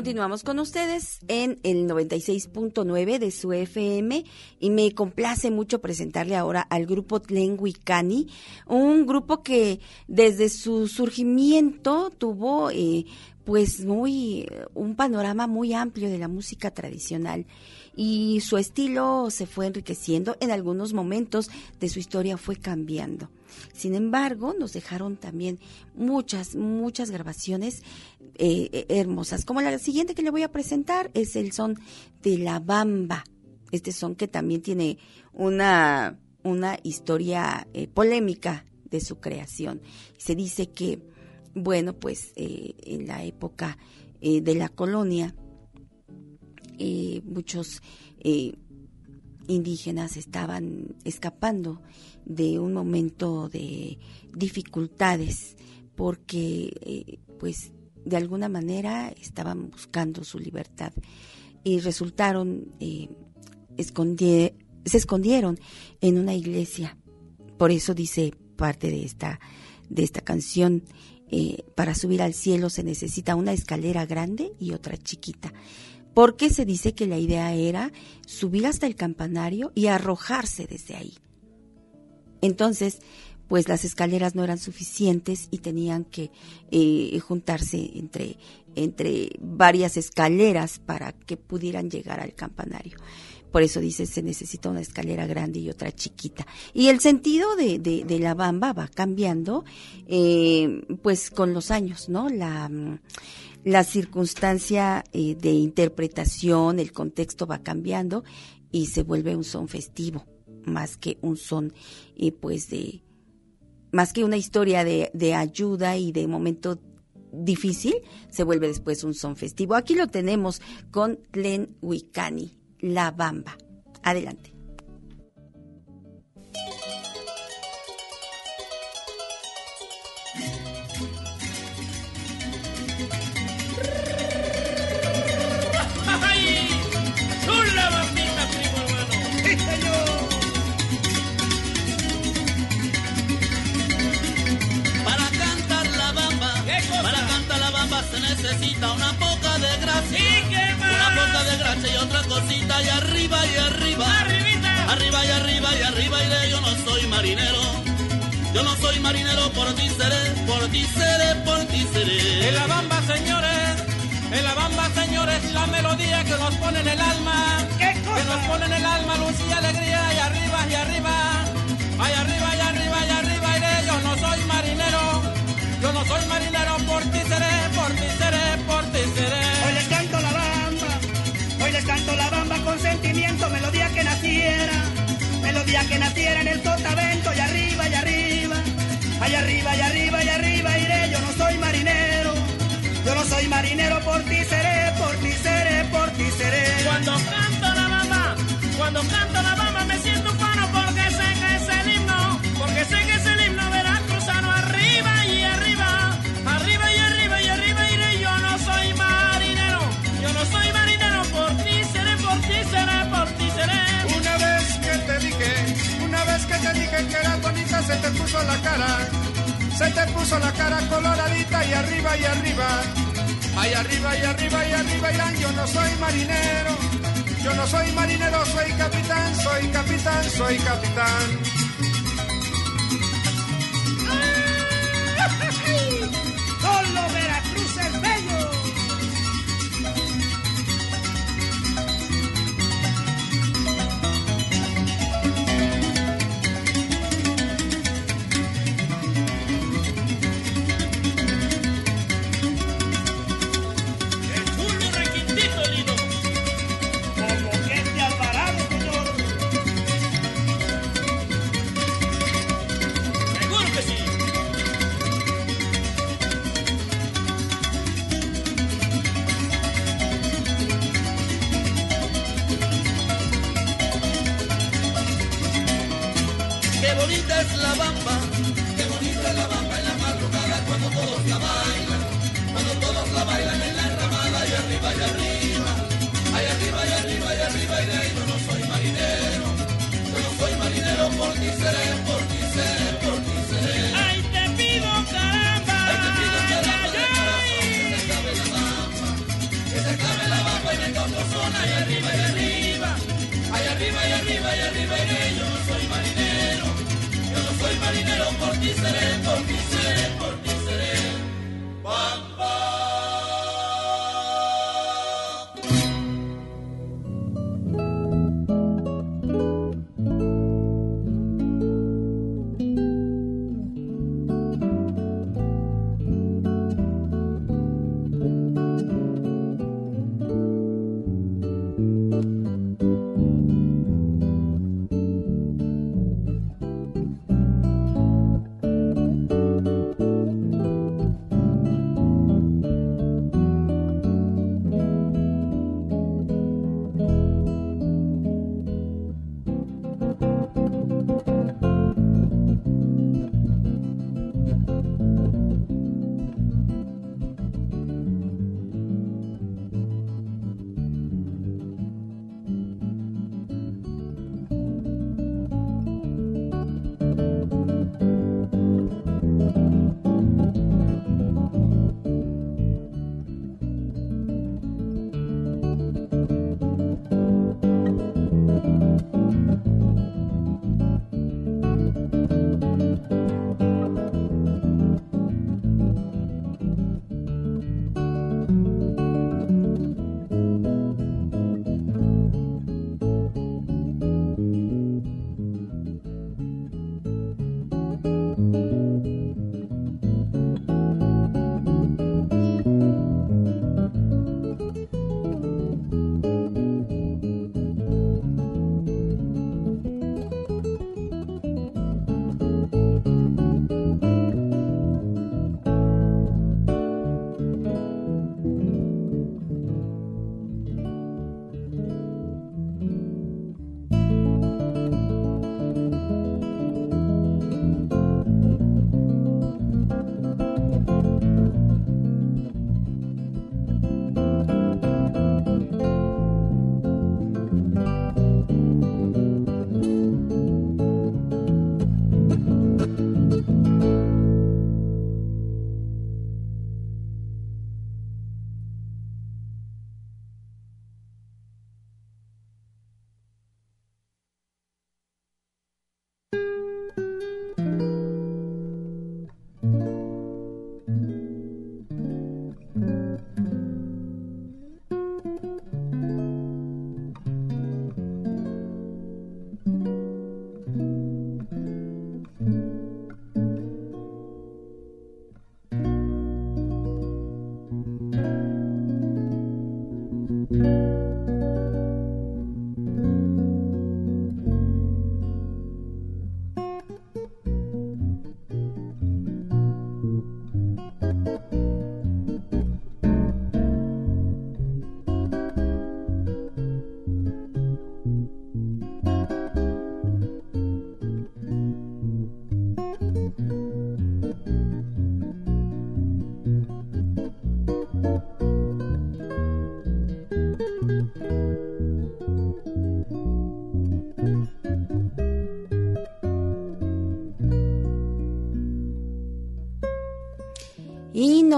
Continuamos con ustedes en el 96.9 de su FM y me complace mucho presentarle ahora al grupo Tlenguicani, un grupo que desde su surgimiento tuvo eh, pues muy un panorama muy amplio de la música tradicional y su estilo se fue enriqueciendo, en algunos momentos de su historia fue cambiando. Sin embargo, nos dejaron también muchas, muchas grabaciones eh, hermosas. Como la siguiente que le voy a presentar es el son de la bamba. Este son que también tiene una, una historia eh, polémica de su creación. Se dice que, bueno, pues eh, en la época de la colonia, muchos indígenas estaban escapando de un momento de dificultades porque pues de alguna manera estaban buscando su libertad y resultaron, eh, se escondieron en una iglesia. Por eso dice parte de esta, de esta canción, eh, para subir al cielo se necesita una escalera grande y otra chiquita. Porque se dice que la idea era subir hasta el campanario y arrojarse desde ahí. Entonces, pues las escaleras no eran suficientes y tenían que eh, juntarse entre, entre varias escaleras para que pudieran llegar al campanario. Por eso dice, se necesita una escalera grande y otra chiquita. Y el sentido de, de, la bamba va cambiando, eh, pues con los años, ¿no? La, la circunstancia eh, de interpretación, el contexto va cambiando y se vuelve un son festivo, más que un son, pues, de, más que una historia de, de ayuda y de momento difícil, se vuelve después un son festivo. Aquí lo tenemos con Glen Wicani, La Bamba. Adelante. Necesita una poca de gracia. Una poca de gracia y otra cosita y arriba y arriba. Arribita. Arriba y arriba y arriba iré, yo no soy marinero. Yo no soy marinero, por ti seré, por ti seré, por ti seré. En la bamba, señores, en la bamba, señores, la melodía que nos pone en el alma. ¿Qué Que nos pone en el alma luz y alegría y arriba y arriba. Ay, arriba y arriba y arriba iré, yo no soy marinero. Yo no soy marinero, por ti seré, melodía que naciera, melodía que naciera en el sotavento y arriba y arriba, allá arriba y arriba y arriba iré, yo no soy marinero, yo no soy marinero, por ti seré, por ti seré, por ti seré. Cuando canto la bamba, cuando canto la bamba me siento ufano porque sé que es el himno, porque sé que dije que eras bonita, se te puso la cara, se te puso la cara coloradita y arriba y arriba, ay arriba y arriba y arriba irán, yo no soy marinero, yo no soy marinero, soy capitán, soy capitán, soy capitán.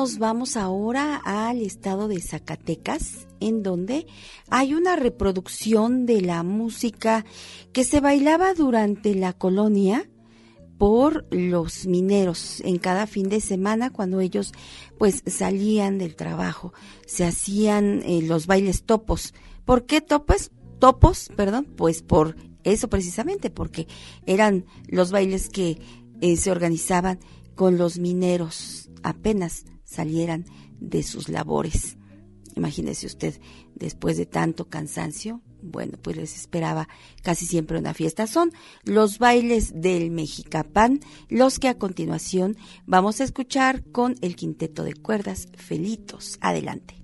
Nos vamos ahora al estado de Zacatecas, en donde hay una reproducción de la música que se bailaba durante la colonia por los mineros en cada fin de semana cuando ellos pues salían del trabajo. Se hacían eh, los bailes topos. ¿por qué topos? topos perdón pues por eso precisamente porque eran los bailes que eh, se organizaban con los mineros apenas salieran de sus labores imagínese usted después de tanto cansancio bueno, pues les esperaba casi siempre una fiesta. Son los bailes del Mexicapán, los que a continuación vamos a escuchar con el quinteto de cuerdas Felitos. Adelante.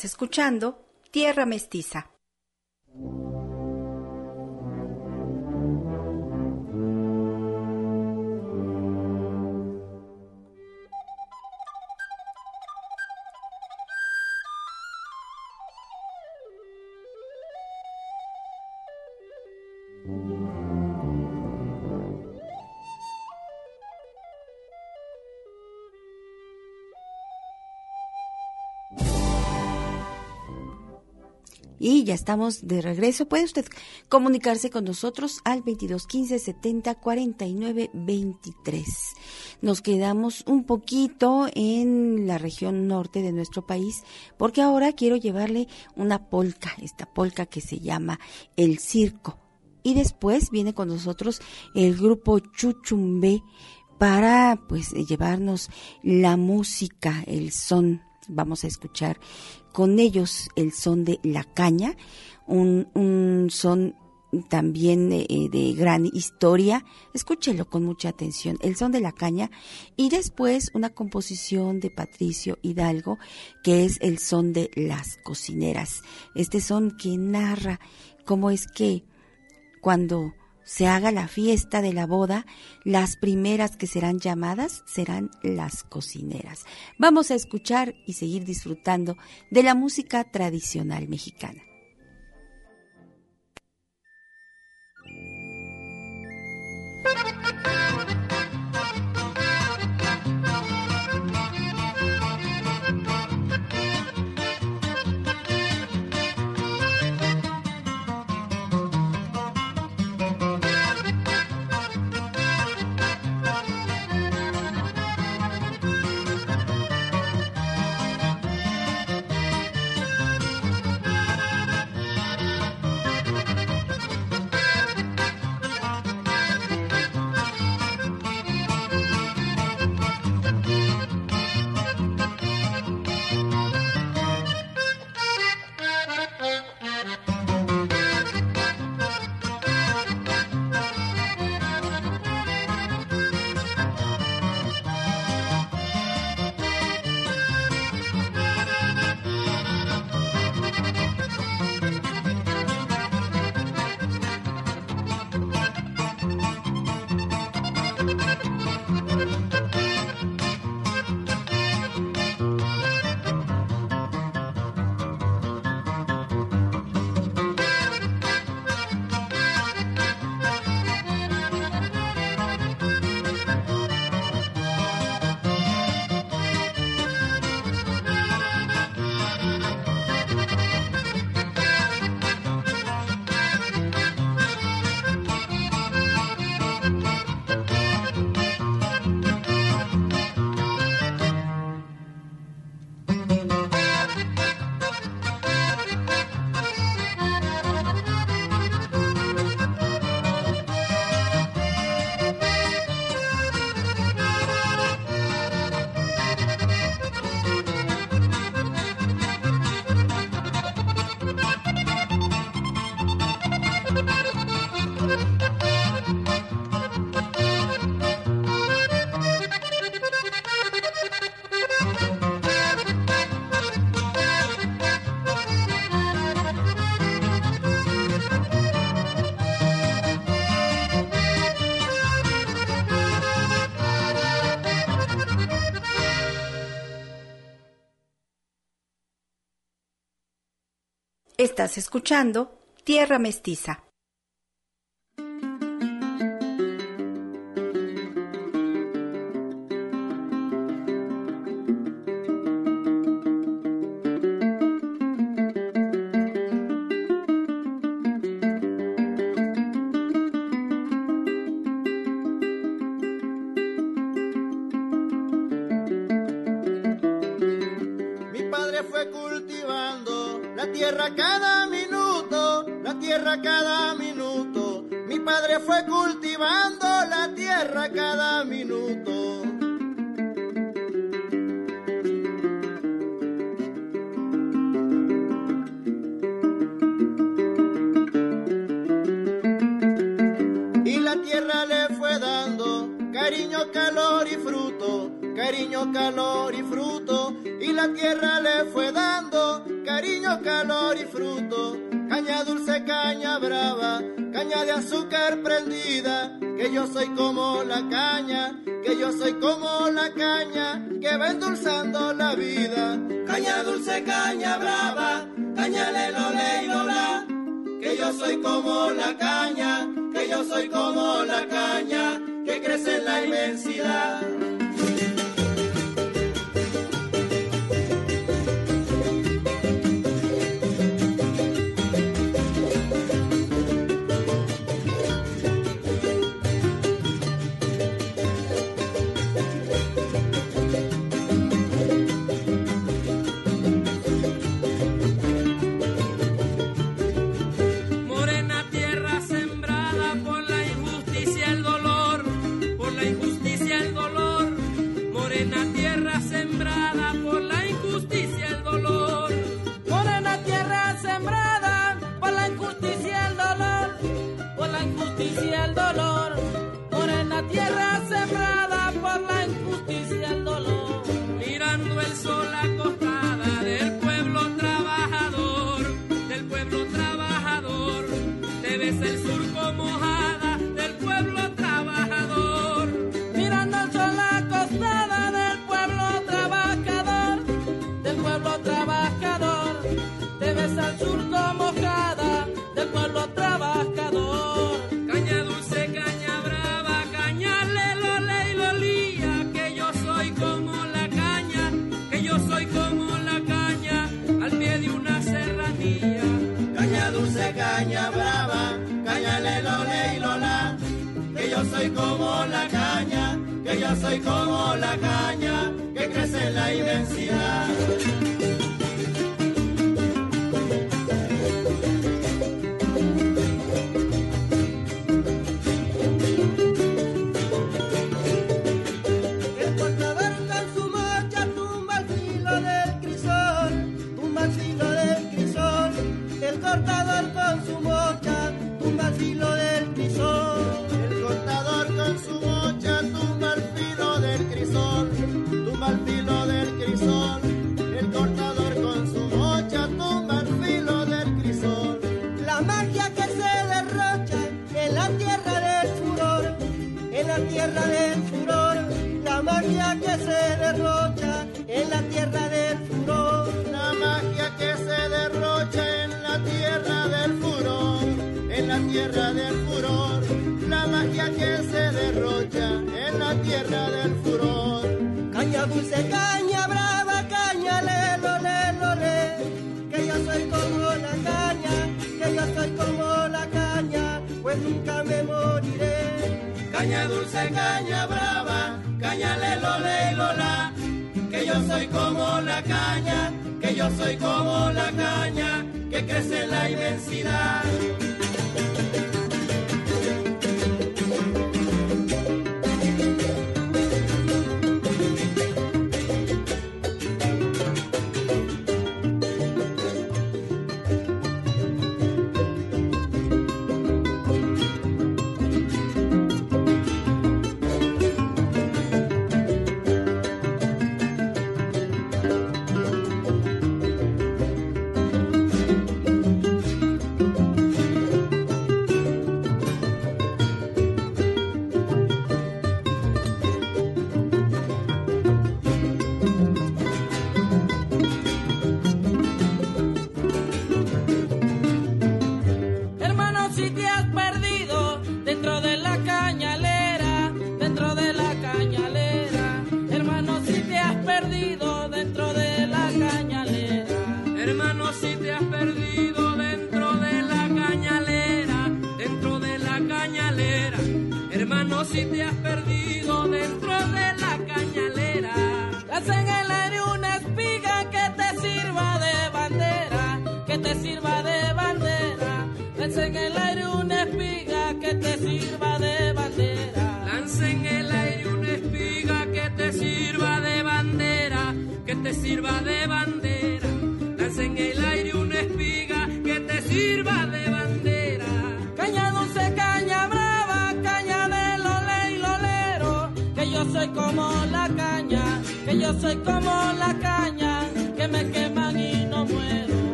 Estás escuchando Tierra Mestiza. Y ya estamos de regreso. Puede usted comunicarse con nosotros al 22 15 70 49 23. Nos quedamos un poquito en la región norte de nuestro país porque ahora quiero llevarle una polca, esta polca que se llama El Circo. Y después viene con nosotros el grupo Chuchumbe para pues llevarnos la música, el son. Vamos a escuchar con ellos el son de la caña, un, son también eh, de gran historia. Escúchelo con mucha atención. El son de la caña y después una composición de Patricio Hidalgo que es el son de las cocineras. Este son que narra cómo es que cuando se haga la fiesta de la boda, las primeras que serán llamadas serán las cocineras. Vamos a escuchar y seguir disfrutando de la música tradicional mexicana. Estás escuchando Tierra Mestiza. soy como la caña, que yo soy como la caña, que va endulzando la vida. Caña dulce, caña brava, caña le lo la, que yo soy como la caña, que yo soy como la caña, que crece en la inmensidad. soy como la caña que crece en la inmensidad.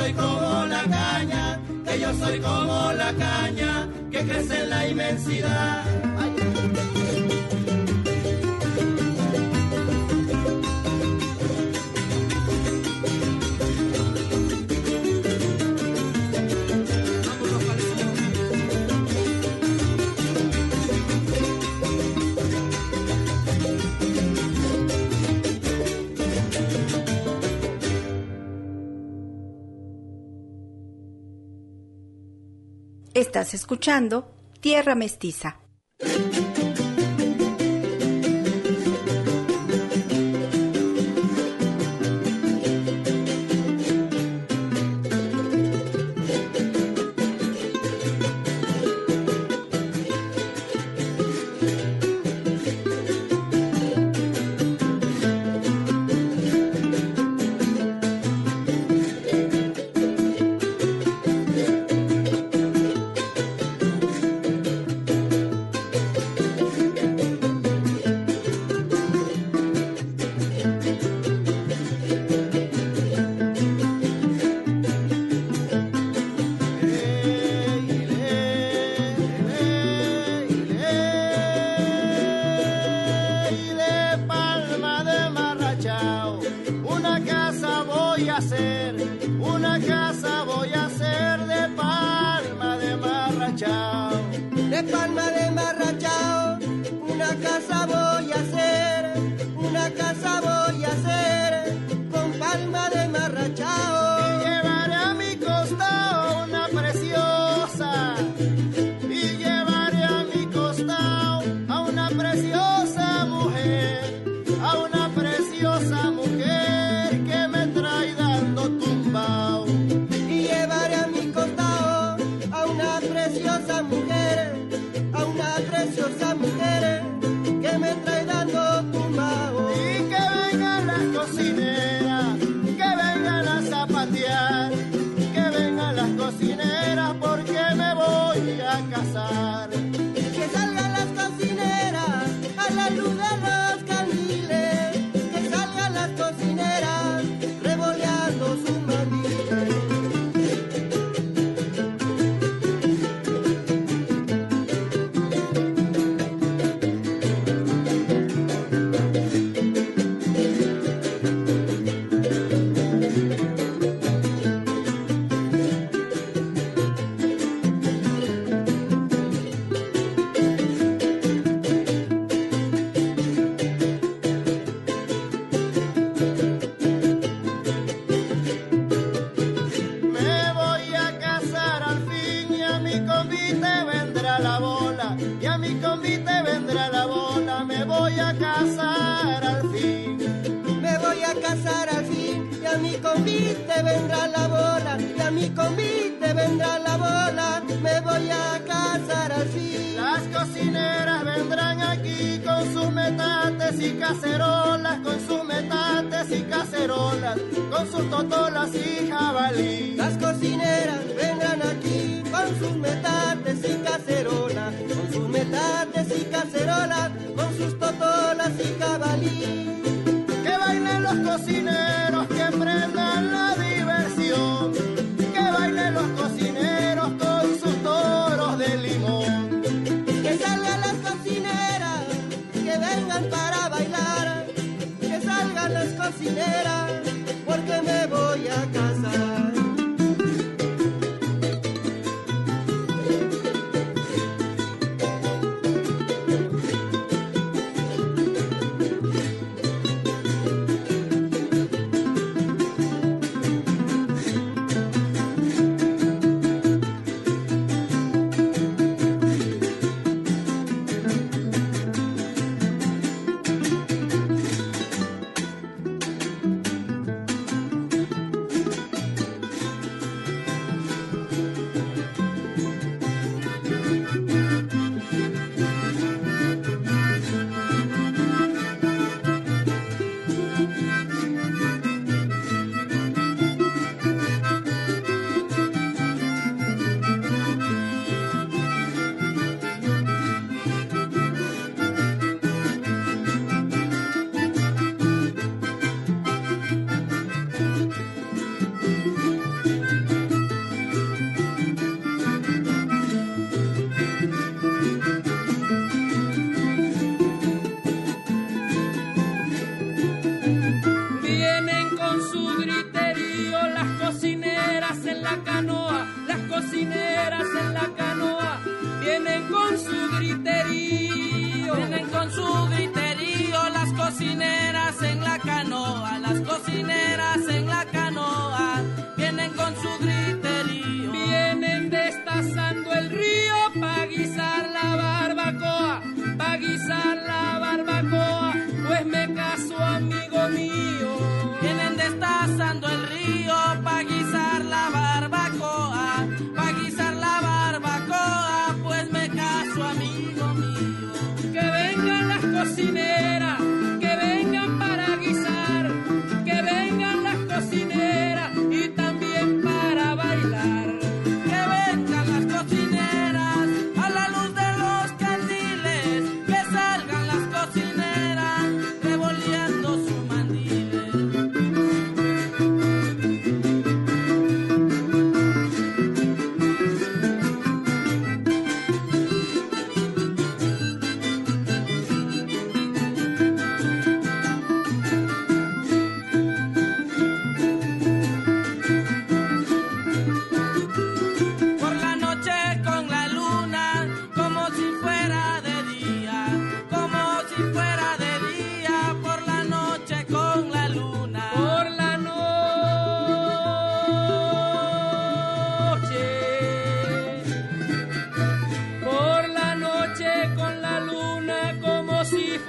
soy como la caña, que yo soy como la caña, que crece en la inmensidad. Estás escuchando Tierra Mestiza. metates y cacerolas, con sus metates y cacerolas, con sus totolas y jabalí. Las cocineras vendrán aquí con sus metates y cacerolas, con sus metates y cacerolas, con sus totolas y jabalí. Que bailen los cocineros, que prendan la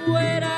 fuera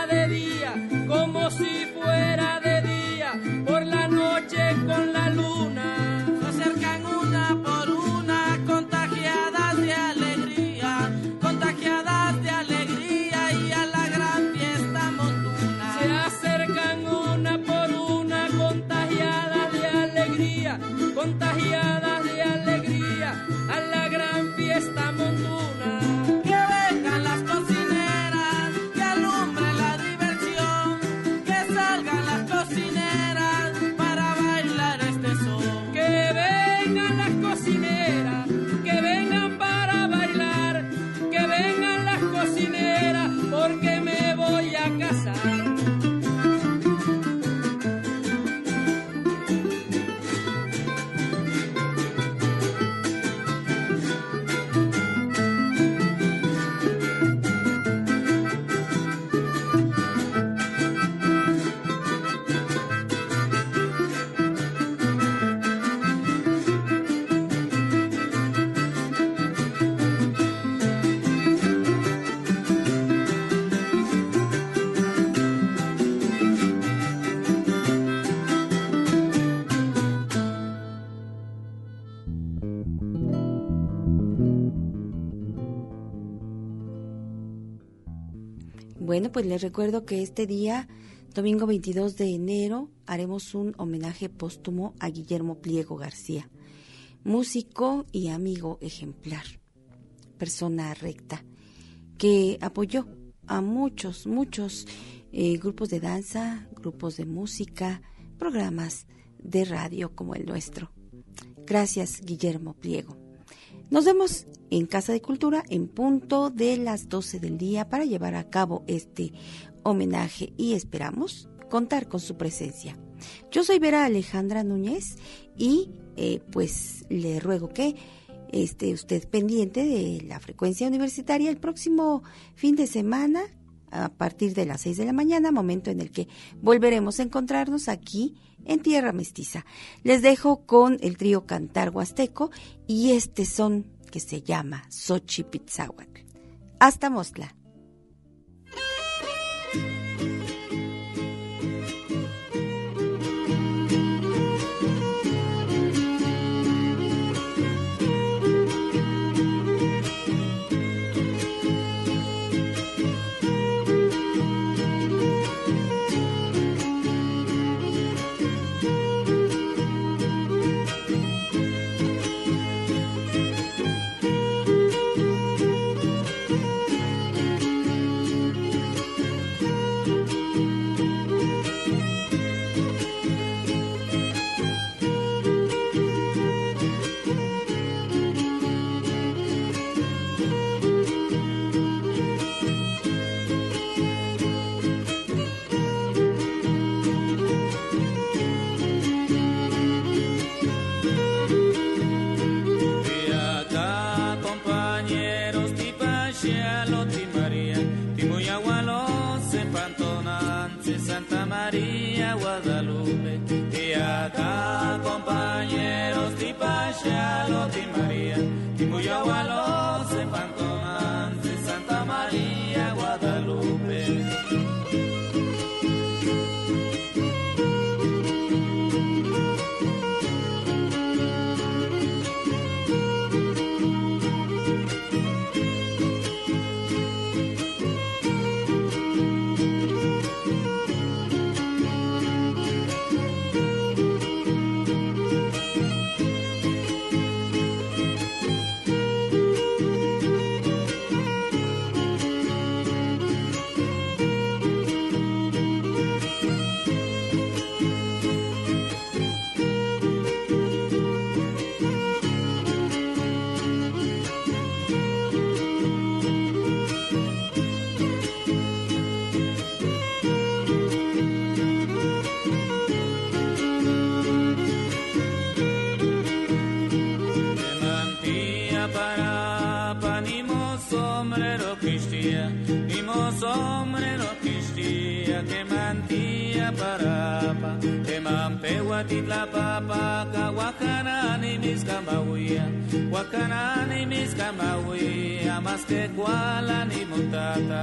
Bueno, pues les recuerdo que este día, domingo 22 de enero, haremos un homenaje póstumo a Guillermo Pliego García, músico y amigo ejemplar, persona recta, que apoyó a muchos, muchos eh, grupos de danza, grupos de música, programas de radio como el nuestro. Gracias, Guillermo Pliego. Nos vemos en Casa de Cultura en punto de las 12 del día para llevar a cabo este homenaje y esperamos contar con su presencia. Yo soy Vera Alejandra Núñez y eh, pues le ruego que esté usted pendiente de la frecuencia universitaria el próximo fin de semana a partir de las 6 de la mañana, momento en el que volveremos a encontrarnos aquí en Tierra Mestiza. Les dejo con el trío Cantar Huasteco y este son que se llama Xochipitzahuatl. Hasta Mostla. de Santa María Guadalupe. Y acá compañeros, Tipacha, Loti María, Timuyahualo. titlapapaka wakanani miskamawiya wakanani miskamawia, maske kuala ni mutata